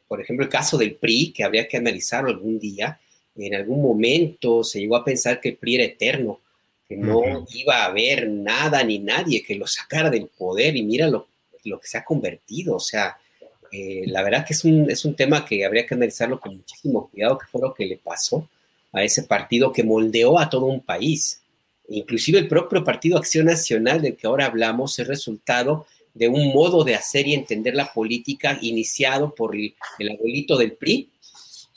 por ejemplo, el caso del PRI, que habría que analizarlo algún día, en algún momento se llegó a pensar que el PRI era eterno, que no iba a haber nada ni nadie que lo sacara del poder y mira lo, lo que se ha convertido. O sea, eh, la verdad que es un, es un tema que habría que analizarlo con muchísimo cuidado, que fue lo que le pasó a ese partido que moldeó a todo un país. Inclusive el propio Partido Acción Nacional del que ahora hablamos es resultado de un modo de hacer y entender la política iniciado por el, el abuelito del PRI,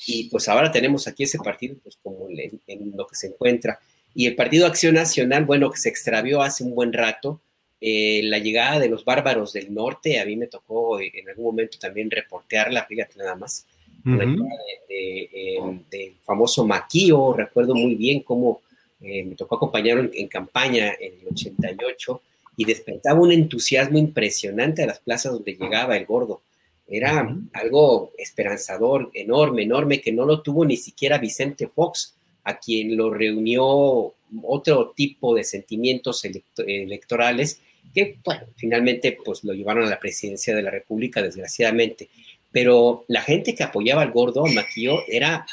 y pues ahora tenemos aquí ese partido pues como en, lo que se encuentra. Y el Partido Acción Nacional, bueno, que se extravió hace un buen rato, eh, la llegada de los bárbaros del norte, a mí me tocó eh, en algún momento también reportearla, fíjate nada más, em, del famoso Maquío, recuerdo muy bien cómo eh, me tocó acompañarlo en, campaña en el 88 y despertaba un entusiasmo impresionante a las plazas donde llegaba el gordo. Era algo esperanzador, enorme, enorme, que no lo tuvo ni siquiera Vicente Fox, a quien lo reunió otro tipo de sentimientos electorales que, bueno, finalmente pues lo llevaron a la presidencia de la República, desgraciadamente. Pero la gente que apoyaba al gordo, maquillo, era,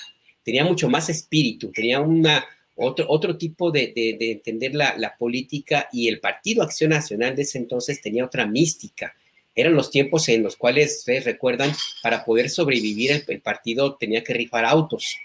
tenía mucho más espíritu, tenía una, otro, otro tipo de, de, entender la, la, política y el Partido Acción Nacional de ese entonces tenía otra mística eran los tiempos en los cuales, ustedes recuerdan, para poder sobrevivir el, partido tenía que rifar autos.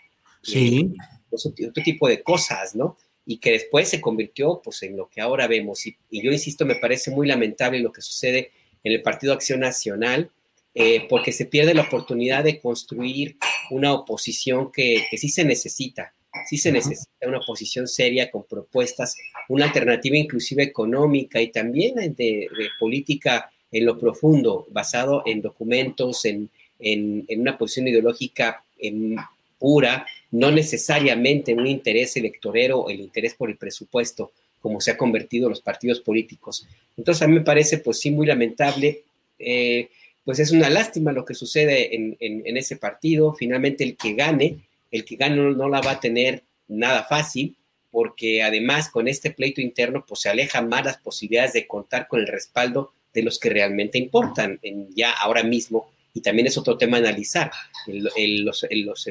Sí. otro tipo de cosas, ¿no? Y que después se convirtió pues en lo que ahora vemos. Y, yo insisto, me parece muy lamentable lo que sucede en el Partido Acción Nacional, eh, porque se pierde la oportunidad de construir una oposición que, sí se necesita, sí se necesita una oposición seria con propuestas, una alternativa inclusive económica y también de, de política en lo profundo, basado en documentos, en, una posición ideológica pura, no necesariamente en un interés electorero, el interés por el presupuesto, como se ha convertido los partidos políticos. Entonces a mí me parece, pues sí, muy lamentable. Eh, pues es una lástima lo que sucede en, ese partido. Finalmente el que gane, el que gane no, la va a tener nada fácil, porque además con este pleito interno, pues se alejan más las posibilidades de contar con el respaldo de los que realmente importan en ya ahora mismo. Y también es otro tema analizar, los,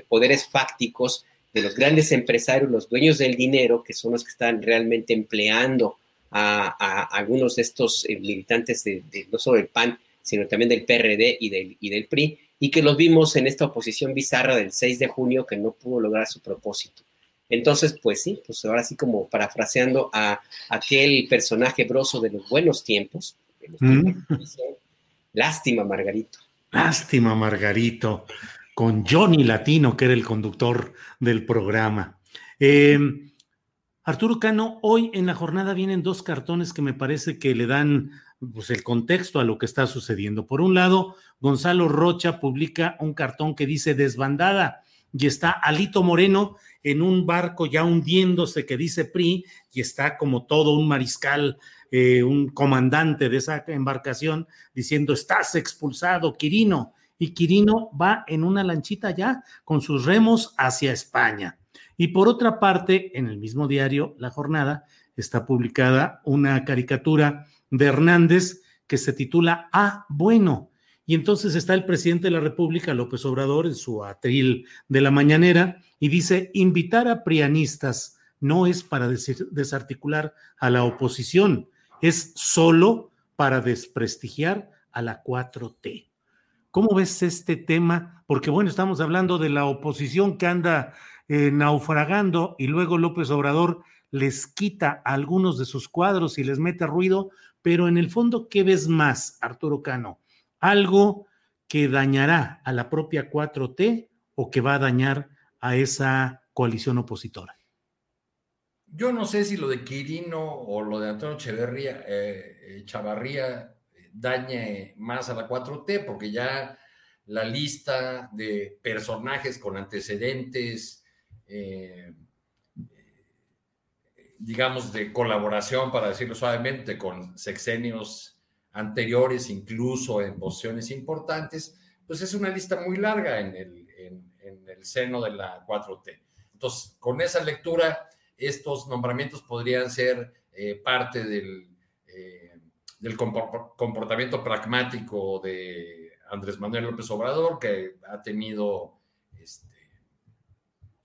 poderes fácticos de los grandes empresarios, los dueños del dinero, que son los que están realmente empleando a, algunos de estos eh, militantes de, no solo del PAN, sino también del PRD y del, y del PRI, y que los vimos en esta oposición bizarra del 6 de junio que no pudo lograr su propósito. Entonces, pues sí, pues ahora sí como parafraseando a aquel personaje broso de los buenos tiempos, mm. lástima Margarito. Lástima Margarito, con Johnny Latino, que era el conductor del programa. Em, Arturo Cano, hoy en la jornada vienen dos cartones que me parece que le dan pues, el contexto a lo que está sucediendo. Por un lado, Gonzalo Rocha publica un cartón que dice desbandada y está Alito Moreno en un barco ya hundiéndose que dice PRI y está como todo un mariscal, eh, un comandante de esa embarcación diciendo, estás expulsado, Quirino. Y Quirino va en una lanchita ya con sus remos hacia España. Y por otra parte, en el mismo diario, La Jornada, está publicada una caricatura de Hernández que se titula Ah, bueno, y entonces está el presidente de la República, López Obrador, en su atril de la mañanera, y dice, invitar a prianistas no es para desarticular a la oposición, es solo para desprestigiar a la 4T. ¿Cómo ves este tema? Porque bueno, estamos hablando de la oposición que anda eh, naufragando y luego López Obrador les quita algunos de sus cuadros y les mete ruido, pero en el fondo, ¿qué ves más, Arturo Cano? algo que dañará a la propia 4T o que va a dañar a esa coalición opositora? Yo no sé si lo de Quirino o lo de Antonio Echeverría, eh, eh, Chavarría dañe más a la 4T, porque ya la lista de personajes con antecedentes, eh, digamos, de colaboración, para decirlo suavemente, con sexenios anteriores, incluso en posiciones importantes, pues es una lista muy larga en el, seno de la 4T. Entonces, con esa lectura, estos nombramientos podrían ser eh, parte del, eh, del comportamiento pragmático de Andrés Manuel López Obrador, que ha tenido este,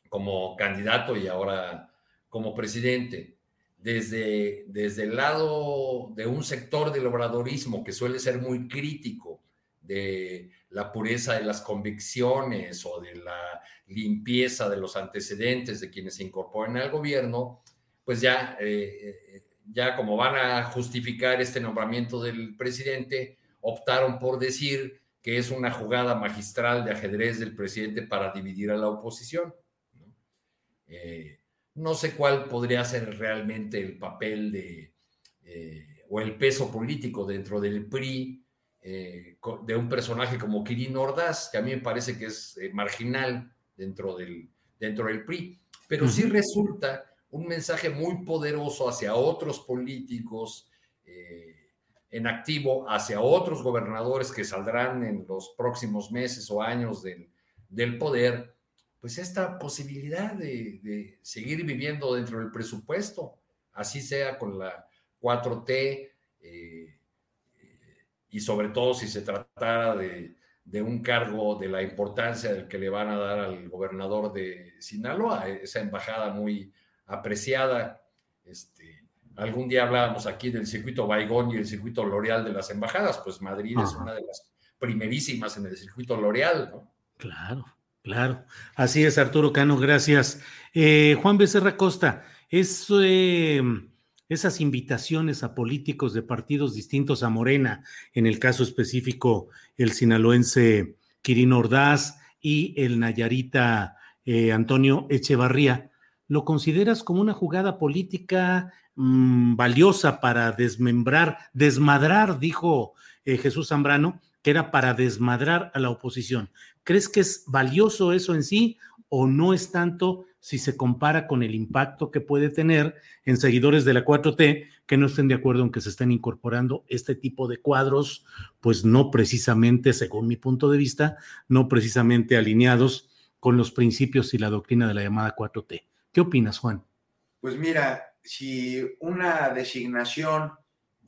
como candidato y ahora como presidente desde, desde el lado de un sector del obradorismo que suele ser muy crítico de la pureza de las convicciones o de la limpieza de los antecedentes de quienes se incorporan al gobierno, pues ya, eh, eh, ya como van a justificar este nombramiento del presidente, optaron por decir que es una jugada magistral de ajedrez del presidente para dividir a la oposición. Eh, no sé cuál podría ser realmente el papel de, eh, o el peso político dentro del PRI eh, de un personaje como Kirin Ordaz, que a mí me parece que es eh, marginal dentro del, dentro del PRI, pero sí resulta un mensaje muy poderoso hacia otros políticos en activo, hacia otros gobernadores que saldrán en los próximos meses o años del, del poder, pues esta posibilidad de, seguir viviendo dentro del presupuesto, así sea con la 4T, eh, y sobre todo si se tratara de, un cargo de la importancia del que le van a dar al gobernador de Sinaloa, esa embajada muy apreciada. Este, algún día hablábamos aquí del circuito Baigón y el circuito L'Oreal de las embajadas, pues Madrid es una de las primerísimas en el circuito L'Oreal, ¿no? Claro. Claro, así es, Arturo Cano, gracias. Eh, Juan Becerra Costa, em, esas invitaciones a políticos de partidos distintos a Morena, en el caso específico el sinaloense Quirino Ordaz y el Nayarita eh, Antonio Echevarría, ¿lo consideras como una jugada política mm, valiosa para desmembrar, desmadrar, dijo eh, Jesús Zambrano, que era para desmadrar a la oposición. ¿Crees que es valioso eso en sí o no es tanto si se compara con el impacto que puede tener en seguidores de la 4T que no estén de acuerdo en que se estén incorporando este tipo de cuadros, pues no precisamente, según mi punto de vista, no precisamente alineados con los principios y la doctrina de la llamada 4T? ¿Qué opinas, Juan? Pues mira, si una designación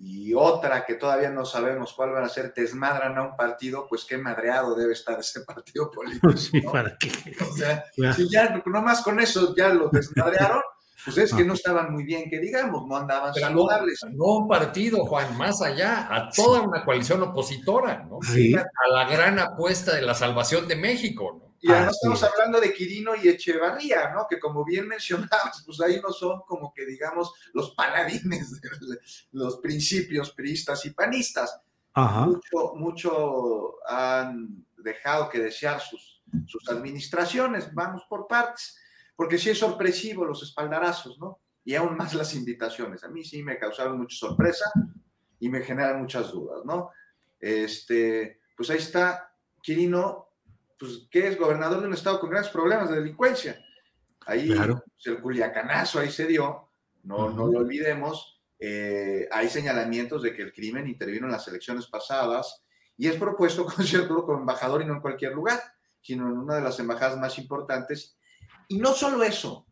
y otra que todavía no sabemos cuál van a ser, desmadran a un partido, pues qué madreado debe estar ese *laughs* partido político. *laughs* Sí, ¿para qué? O sea, si ya nomás con eso ya lo desmadrearon, *laughs* pues es que no estaban muy bien, que digamos, no andaban Pero saludables. No, no un partido, Juan, más allá, a toda una coalición opositora, ¿no? A la gran apuesta de la salvación de México, ¿no? Y además estamos hablando de Quirino y Echevarría, ¿no? Que como bien *laughs* mencionabas, pues ahí no son como que digamos los paladines de *laughs* los principios priistas y panistas. Mucho, mucho han dejado que desear sus, sus administraciones, vamos por partes, porque sí es sorpresivo los espaldarazos, ¿no? Y aún más las invitaciones. A mí sí me causaron mucha sorpresa y me generan muchas dudas, ¿no? Este, pues ahí está Quirino, pues que es gobernador de un estado con grandes problemas de delincuencia. Ahí pues, el culiacanazo ahí se dio, no, no lo olvidemos, eh, hay señalamientos de que el crimen intervino en las elecciones pasadas y es propuesto *laughs* con cierto embajador y no en cualquier lugar, sino en una de las embajadas más importantes. Y no solo eso,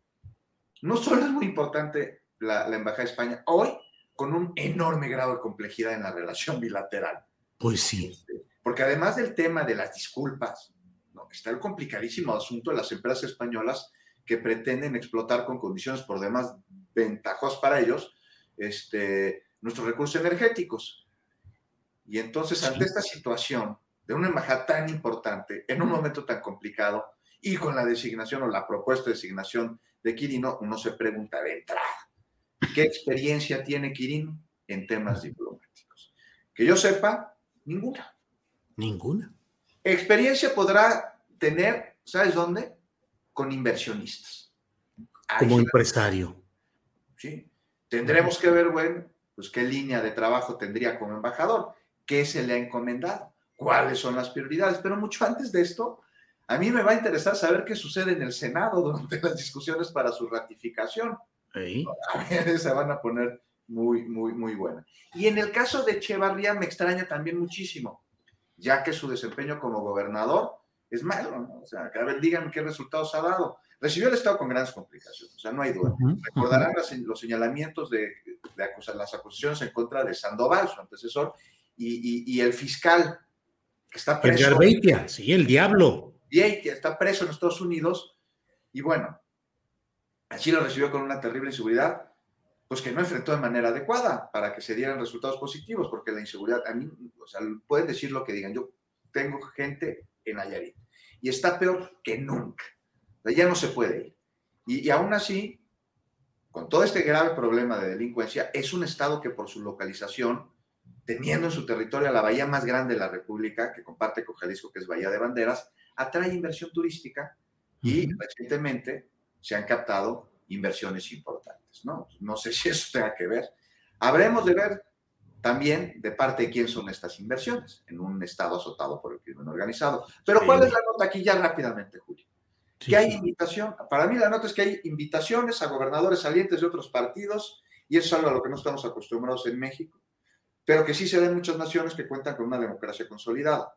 no solo es muy importante la, Embajada de España, hoy con un enorme grado de complejidad en la relación bilateral. Pues sí. Este, porque además del tema de las disculpas, está el complicadísimo asunto de las empresas españolas que pretenden explotar con condiciones por demás ventajosas para ellos este, nuestros recursos energéticos. Y entonces, ante esta situación de una embajada tan importante, en un momento tan complicado, y con la designación o la propuesta de designación de Quirino, uno se pregunta de entrada, ¿qué experiencia tiene Quirino en temas diplomáticos? Que yo sepa, ninguna. Ninguna. Experiencia podrá tener, ¿sabes dónde? Con inversionistas. Como empresario. Sí. Tendremos que ver, bueno, pues qué línea de trabajo tendría como embajador, qué se le ha encomendado, cuáles son las prioridades. Pero mucho antes de esto, a mí me va a interesar saber qué sucede en el Senado *laughs* durante las discusiones para su ratificación. *laughs* se van a poner muy, muy, muy buenas. Y en el caso de Echevarría me extraña también muchísimo, ya que su desempeño como gobernador es malo, ¿no? O sea, que a ver, díganme qué resultados ha dado. Recibió el Estado con grandes complicaciones, o sea, no hay duda. Recordarán los señalamientos de, las acusaciones en contra de Sandoval, su antecesor, y, el fiscal que está preso. El sí, el diablo. que está preso en Estados Unidos, y bueno, así lo recibió con una terrible inseguridad, pues que no enfrentó de manera adecuada para que se dieran resultados positivos, porque la inseguridad, a mí, o sea, pueden decir lo que digan, yo tengo gente en Nayarit y está peor que nunca ya no se puede ir. Y, aún así, con todo este grave problema de delincuencia, es un estado que por su localización, teniendo en su territorio la bahía más grande de la República, que comparte con Jalisco, que es Bahía de Banderas, atrae inversión turística y recientemente se han captado inversiones importantes. ¿no? no sé *laughs* si eso tenga que ver. Habremos de ver también de parte de quién son estas inversiones en un estado azotado por el crimen organizado. Pero ¿cuál es la nota aquí ya rápidamente, Julio? que hay invitación, para mí la nota es que hay invitaciones a gobernadores salientes de otros partidos, y eso es algo a lo que no estamos acostumbrados en México, pero que sí se da en muchas naciones que cuentan con una democracia consolidada.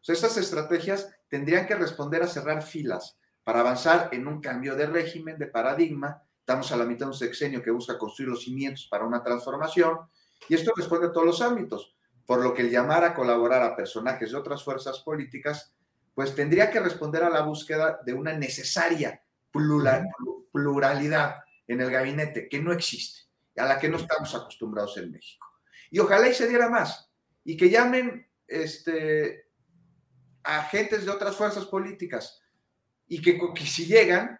O sea, estas estrategias tendrían que responder a cerrar filas para avanzar en un cambio de régimen, de paradigma. Estamos a la mitad de un sexenio que busca construir los cimientos para una transformación, y esto responde a todos los ámbitos, por lo que el llamar a colaborar a personajes de otras fuerzas políticas pues tendría que responder a la búsqueda de una necesaria pluralidad en el gabinete que no existe, a la que no estamos acostumbrados en México. Y ojalá y se diera más, y que llamen este, a agentes de otras fuerzas políticas, y que, si llegan,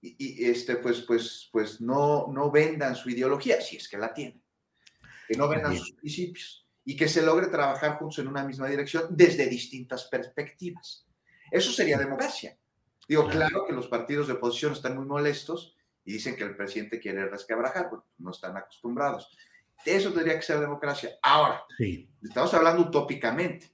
y, este, pues, pues, pues no, no vendan su ideología, si es que la tienen, que no vendan sus principios y que se logre trabajar juntos en una misma dirección desde distintas perspectivas. Eso sería democracia. Digo, claro que los partidos de oposición están muy molestos y dicen que el presidente quiere resquebrajar, porque no están acostumbrados. Eso tendría que ser democracia. Ahora, estamos hablando utópicamente,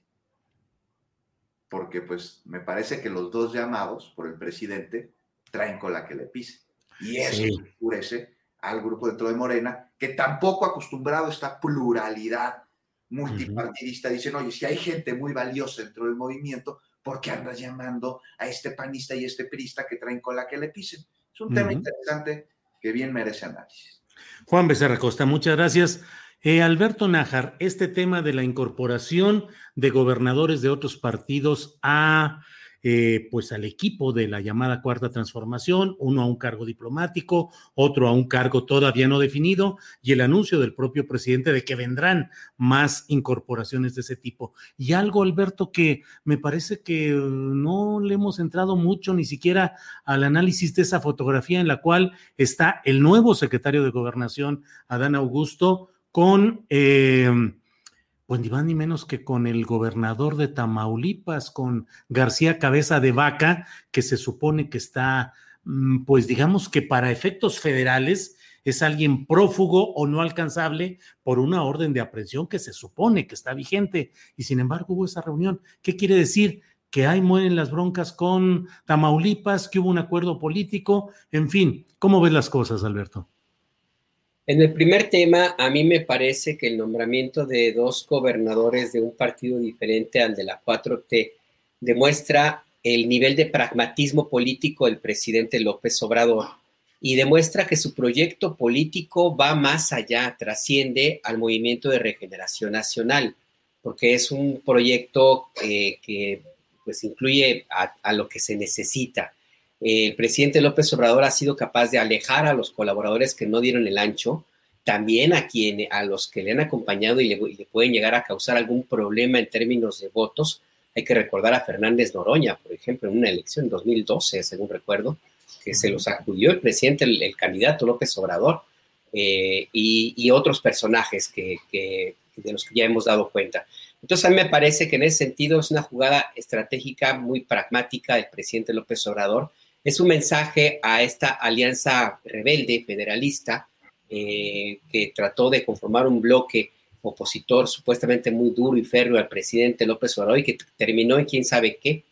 porque pues me parece que los dos llamados por el presidente traen con la que le pise. Y eso enfurece al grupo dentro de Morena, que tampoco acostumbrado a esta pluralidad multipartidista, dicen, oye, si hay gente muy valiosa dentro del movimiento, ¿por qué andas llamando a este panista y este perista que traen cola que le pisen? Es un tema interesante que bien merece análisis. Juan Becerra Costa, muchas gracias. Eh, Alberto Nájar, este tema de la incorporación de gobernadores de otros partidos a eh, pues al equipo de la llamada cuarta transformación, uno a un cargo diplomático, otro a un cargo todavía no definido, y el anuncio del propio presidente de que vendrán más incorporaciones de ese tipo. Y algo, Alberto, que me parece que no le hemos entrado mucho ni siquiera al análisis de esa fotografía en la cual está el nuevo secretario de gobernación, Adán Augusto, con... Eh, pues ni más ni menos que con el gobernador de Tamaulipas, con García Cabeza de Vaca, que se supone que está, mm, pues digamos que para efectos federales es alguien prófugo o no alcanzable por una orden de aprehensión que se supone que está vigente. Y sin embargo hubo esa reunión. ¿Qué quiere decir? Que ahí mueren las broncas con Tamaulipas, que hubo un acuerdo político, en fin, ¿cómo ves las cosas, Alberto? En el primer tema, a mí me parece que el nombramiento de dos gobernadores de un partido diferente al de la 4T demuestra el nivel de pragmatismo político del presidente López Obrador y demuestra que su proyecto político va más allá, trasciende al movimiento de regeneración nacional, porque es un proyecto eh, que pues incluye a, a, lo que se necesita el presidente López Obrador ha sido capaz de alejar a los colaboradores que no dieron el ancho, también a, quien, a los que le han acompañado y le, pueden llegar a causar algún problema en términos de votos. Hay que recordar a Fernández Noroña, por ejemplo, en una elección en 2012, según recuerdo, que se los acudió el presidente, el, candidato López Obrador, eh, y, otros personajes que, de los que ya hemos dado cuenta. Entonces, a mí me parece que en ese sentido es una jugada estratégica muy pragmática del presidente López Obrador, es un mensaje a esta alianza rebelde federalista eh, que trató de conformar un bloque opositor supuestamente muy duro y férreo al presidente López Obrador y que terminó en quién sabe qué.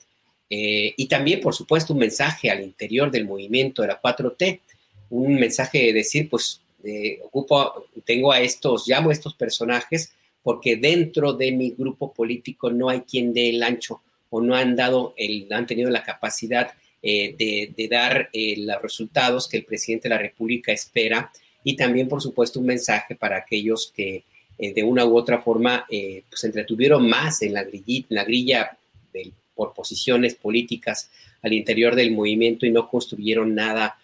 Eh, y también, por supuesto, un mensaje al interior del movimiento de la 4T, un mensaje de decir, pues, ocupo, tengo a estos, llamo a estos personajes porque dentro de mi grupo político no hay quien dé el ancho o no han dado, el, han tenido la capacidad eh, de, dar eh, los resultados que el presidente de la República espera y también, por supuesto, un mensaje para aquellos que eh, de una u otra forma se pues, entretuvieron más en la, grilla, la grilla por posiciones políticas al interior del movimiento y no construyeron nada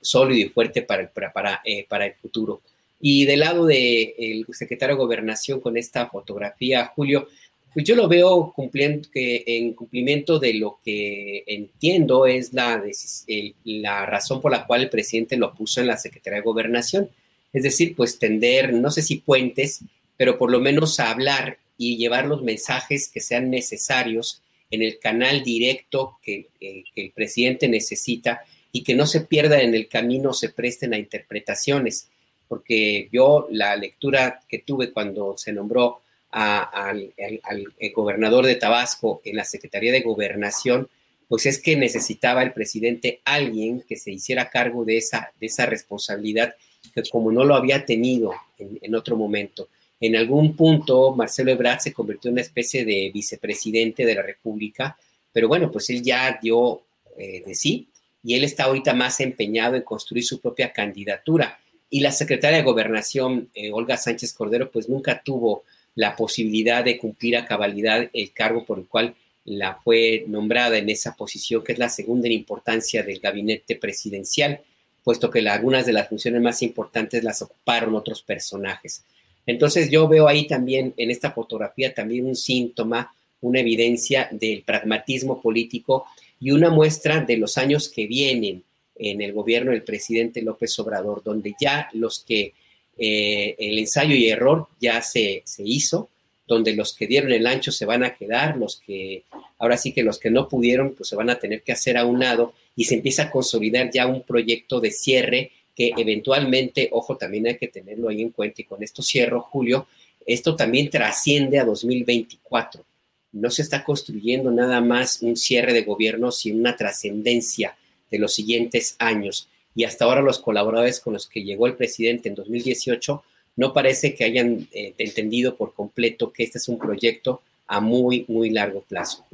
sólido y fuerte para, para, para, para, el futuro. Y del lado del secretario de Gobernación con esta fotografía, Julio, pues yo lo veo cumpliendo, que en cumplimiento de lo que entiendo es la, la razón por la cual el presidente lo puso en la Secretaría de Gobernación. Es decir, pues tender, no sé si puentes, pero por lo menos hablar y llevar los mensajes que sean necesarios en el canal directo que, eh, que el presidente necesita y que no se pierda en el camino, se presten a interpretaciones. Porque yo la lectura que tuve cuando se nombró al, gobernador de Tabasco en la Secretaría de Gobernación, pues es que necesitaba el presidente alguien que se hiciera cargo de esa, de esa responsabilidad, que como no lo había tenido en, otro momento. En algún punto, Marcelo Ebrard se convirtió en una especie de vicepresidente de la República, pero bueno, pues él ya dio eh, de sí y él está ahorita más empeñado en construir su propia candidatura. Y la secretaria de Gobernación, eh, Olga Sánchez Cordero, pues nunca tuvo la posibilidad de cumplir a cabalidad el cargo por el cual la fue nombrada en esa posición, que es la segunda en importancia del gabinete presidencial, puesto que algunas de las funciones más importantes las ocuparon otros personajes. Entonces yo veo ahí también en esta fotografía también un síntoma, una evidencia del pragmatismo político y una muestra de los años que vienen en el gobierno del presidente López Obrador, donde ya los que eh, el ensayo y error ya se, se, hizo, donde los que dieron el ancho se van a quedar, los que, ahora sí que los que no pudieron, pues se van a tener que hacer a un lado y se empieza a consolidar ya un proyecto de cierre que eventualmente, ojo, también hay que tenerlo ahí en cuenta y con esto cierro, Julio, esto también trasciende a 2024. No se está construyendo nada más un cierre de gobierno, sino una trascendencia de los siguientes años y hasta ahora los colaboradores con los que llegó el presidente en 2018 no parece que hayan eh, entendido por completo que este es un proyecto a muy, muy largo plazo.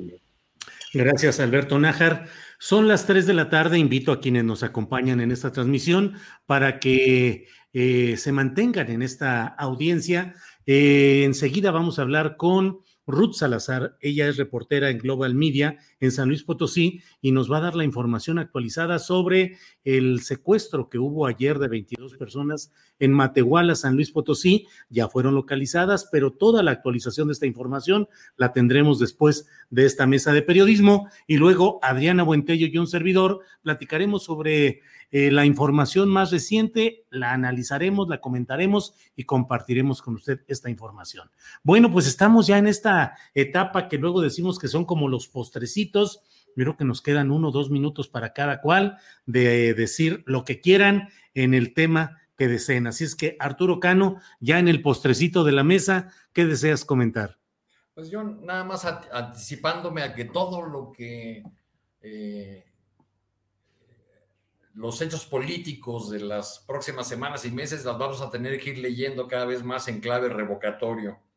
Gracias, Alberto Nájar. Son las 3 de la tarde. Invito a quienes nos acompañan en esta transmisión para que eh, se mantengan en esta audiencia. Eh, enseguida vamos a hablar con Ruth Salazar. Ella es reportera en Global Media en San Luis Potosí y nos va a dar la información actualizada sobre el secuestro que hubo ayer de 22 personas en Matehuala, San Luis Potosí. Ya fueron localizadas, pero toda la actualización de esta información la tendremos después de esta mesa de periodismo. Y luego Adriana Buentello y un servidor platicaremos sobre eh, la información más reciente, la analizaremos, la comentaremos y compartiremos con usted esta información. Bueno, pues estamos ya en esta etapa que luego decimos que son como los postrecitos. Creo que nos quedan uno o dos minutos para cada cual de decir lo que quieran en el tema que deseen. Así es que, Arturo Cano, ya en el postrecito de la mesa, ¿qué deseas comentar? Pues yo nada más anticipándome a que todo lo que eh, los hechos políticos de las próximas semanas y meses las vamos a tener que ir leyendo cada vez más en clave revocatorio. *laughs*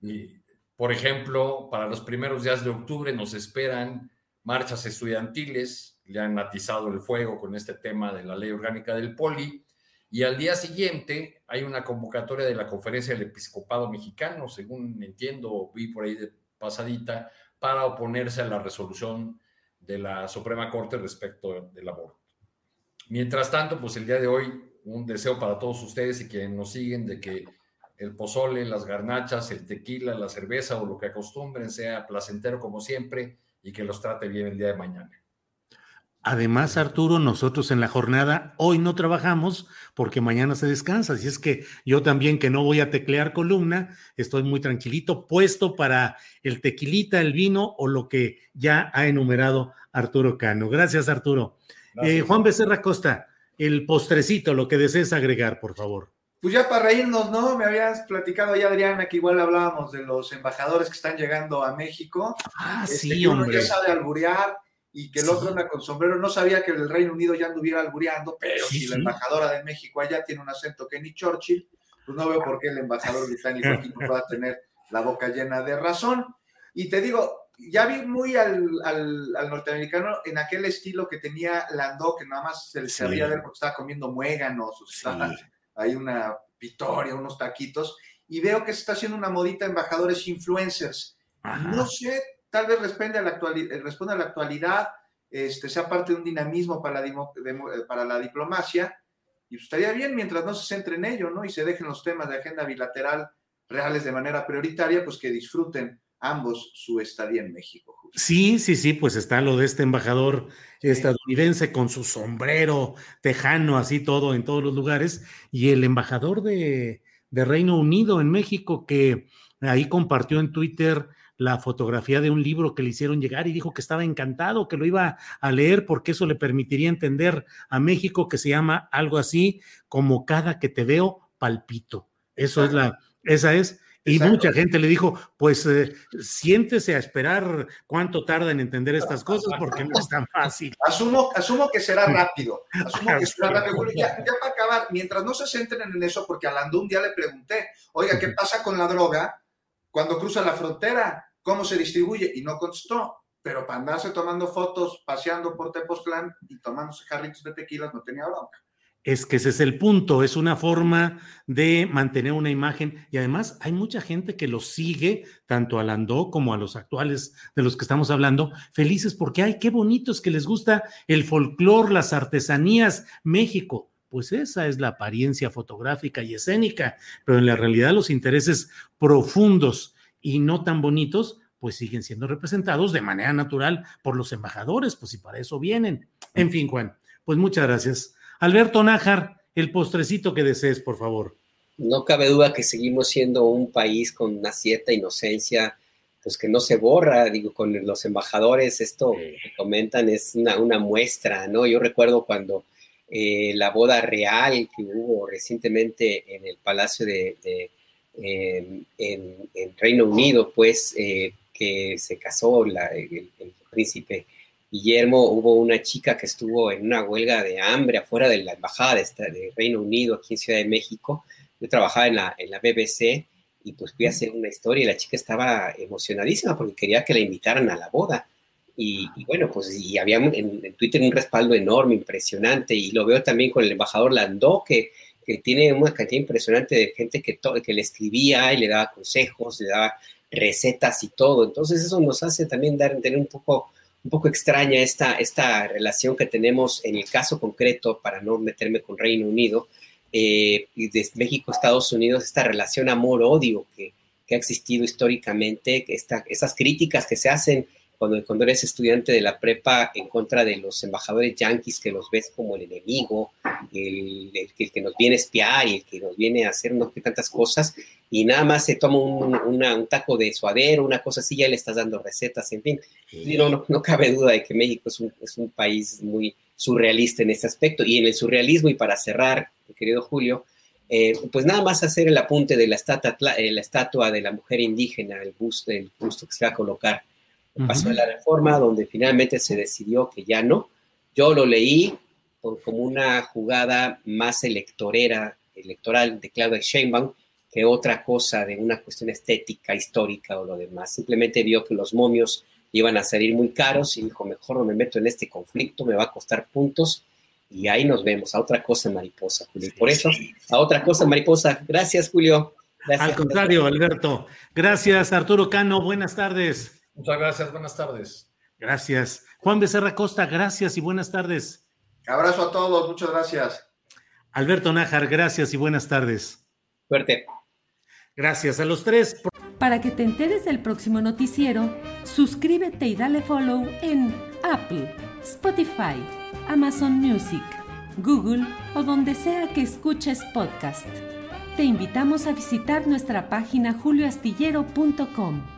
Eh, por ejemplo, para los primeros días de octubre nos esperan marchas estudiantiles, le han atizado el fuego con este tema de la ley orgánica del poli, y al día siguiente hay una convocatoria de la Conferencia del Episcopado Mexicano, según entiendo, vi por ahí de pasadita, para oponerse a la resolución de la Suprema Corte respecto del aborto. Mientras tanto, pues el día de hoy, un deseo para todos ustedes y quienes nos siguen de que el pozole, las garnachas, el tequila, la cerveza o lo que acostumbren sea placentero como siempre y que los trate bien el día de mañana. Además, Arturo, nosotros en la jornada hoy no trabajamos porque mañana se descansa. Así es que yo también que no voy a teclear columna, estoy muy tranquilito, puesto para el tequilita, el vino o lo que ya ha enumerado Arturo Cano. Gracias, Arturo. Eh, Juan Becerra Costa, el postrecito, lo que desees agregar, por favor. Pues ya para reírnos, ¿no? Me habías platicado ya, Adriana, que igual hablábamos de los embajadores que están llegando a México. Ah, este, sí, hombre. ya sabe alburear y que el otro anda con sombrero. No sabía que el Reino Unido ya anduviera albureando, pero si la embajadora de México allá tiene un acento Kenny Churchill, pues no veo por qué el embajador británico aquí no pueda tener la boca llena de razón. Y te digo, ya vi muy al, norteamericano en aquel estilo que tenía Landó, que nada más se le sabía ver porque estaba comiendo muéganos, o estaba hay una victoria, unos taquitos, y veo que se está haciendo una modita embajadores influencers. No sé, tal vez responde a la actualidad, eh, responde a la actualidad este, sea parte de un dinamismo para la, eh, para la diplomacia, y estaría bien mientras no se centre en ello, ¿no? Y se dejen los temas de agenda bilateral reales de manera prioritaria, pues que disfruten ambos su estadía en México. Sí, sí, sí, pues está lo de este embajador estadounidense con su sombrero tejano, así todo en todos los lugares, y el embajador de, de Reino Unido en México que ahí compartió en Twitter la fotografía de un libro que le hicieron llegar y dijo que estaba encantado, que lo iba a leer porque eso le permitiría entender a México que se llama algo así como cada que te veo palpito. Eso es la, esa es. Y mucha gente le dijo, pues eh, siéntese a esperar cuánto tarda en entender estas cosas porque no es tan fácil. Asumo, asumo que será rápido. Asumo que será rápido. Ya, para acabar, mientras no se centren en eso, porque a Landú un día le pregunté, oiga, ¿qué pasa con la droga cuando cruza la frontera? ¿Cómo se distribuye? Y no contestó. Pero para andarse tomando fotos, paseando por Tepoztlán y tomándose jarritos de tequila, no tenía bronca es que ese es el punto, es una forma de mantener una imagen y además hay mucha gente que los sigue, tanto a Landó como a los actuales de los que estamos hablando, felices porque, ay, qué bonitos que les gusta el folclor, las artesanías, México. Pues esa es la apariencia fotográfica y escénica, pero en la realidad los intereses profundos y no tan bonitos, pues siguen siendo representados de manera natural por los embajadores, pues y para eso vienen. En fin, Juan, pues muchas gracias. Alberto Nájar, el postrecito que desees, por favor. No cabe duda que seguimos siendo un país con una cierta inocencia, pues que no se borra, digo, con los embajadores, esto que comentan es una, muestra, ¿no? Yo recuerdo cuando eh, la boda real que hubo recientemente en el Palacio de, en, Reino Unido, pues eh, que se casó el, el, príncipe Guillermo, hubo una chica que estuvo en una huelga de hambre afuera de la embajada de, Reino Unido aquí en Ciudad de México. Yo trabajaba en la, en la BBC y pues fui a hacer una historia y la chica estaba emocionadísima porque quería que la invitaran a la boda. Y, bueno, pues y había en, Twitter un respaldo enorme, impresionante, y lo veo también con el embajador Landó, que que tiene una cantidad impresionante de gente que, que le escribía y le daba consejos, le daba recetas y todo. Entonces eso nos hace también dar, tener un poco, un poco extraña esta, esta relación que tenemos en el caso concreto, para no meterme con Reino Unido, eh, y de México, Estados Unidos, esta relación amor-odio que, que, ha existido históricamente, esta, esas críticas que se hacen cuando, cuando eres estudiante de la prepa en contra de los embajadores yanquis que los ves como el enemigo, el, el, que nos viene a espiar y el que nos viene a hacer unas tantas cosas, y nada más se toma un, un, taco de suadero, una cosa así, ya le estás dando recetas, en fin. No, no, no, cabe duda de que México es un, es un país muy surrealista en ese aspecto. Y en el surrealismo, y para cerrar, querido Julio, eh, pues nada más hacer el apunte de la estatua, la estatua de la mujer indígena, el busto, el busto que se va a colocar pasó de la reforma, donde finalmente se decidió que ya no. Yo lo leí como una jugada más electorera, electoral de Claudia Sheinbaum, que otra cosa de una cuestión estética, histórica o lo demás. Simplemente vio que los momios iban a salir muy caros y dijo, mejor no me meto en este conflicto, me va a costar puntos y ahí nos vemos. A otra cosa, mariposa, Julio. por eso, a otra cosa, mariposa. Gracias, Julio. Al contrario, Alberto. Gracias, Arturo Cano. Buenas tardes. Muchas gracias, buenas tardes. Gracias. Juan Becerra Costa, gracias y buenas tardes. Abrazo a todos, muchas gracias. Alberto Nájar, gracias y buenas tardes. Suerte. Gracias a los tres. Para que te enteres del próximo noticiero, suscríbete y dale follow en Apple, Spotify, Amazon Music, Google o donde sea que escuches podcast. Te invitamos a visitar nuestra página julioastillero.com.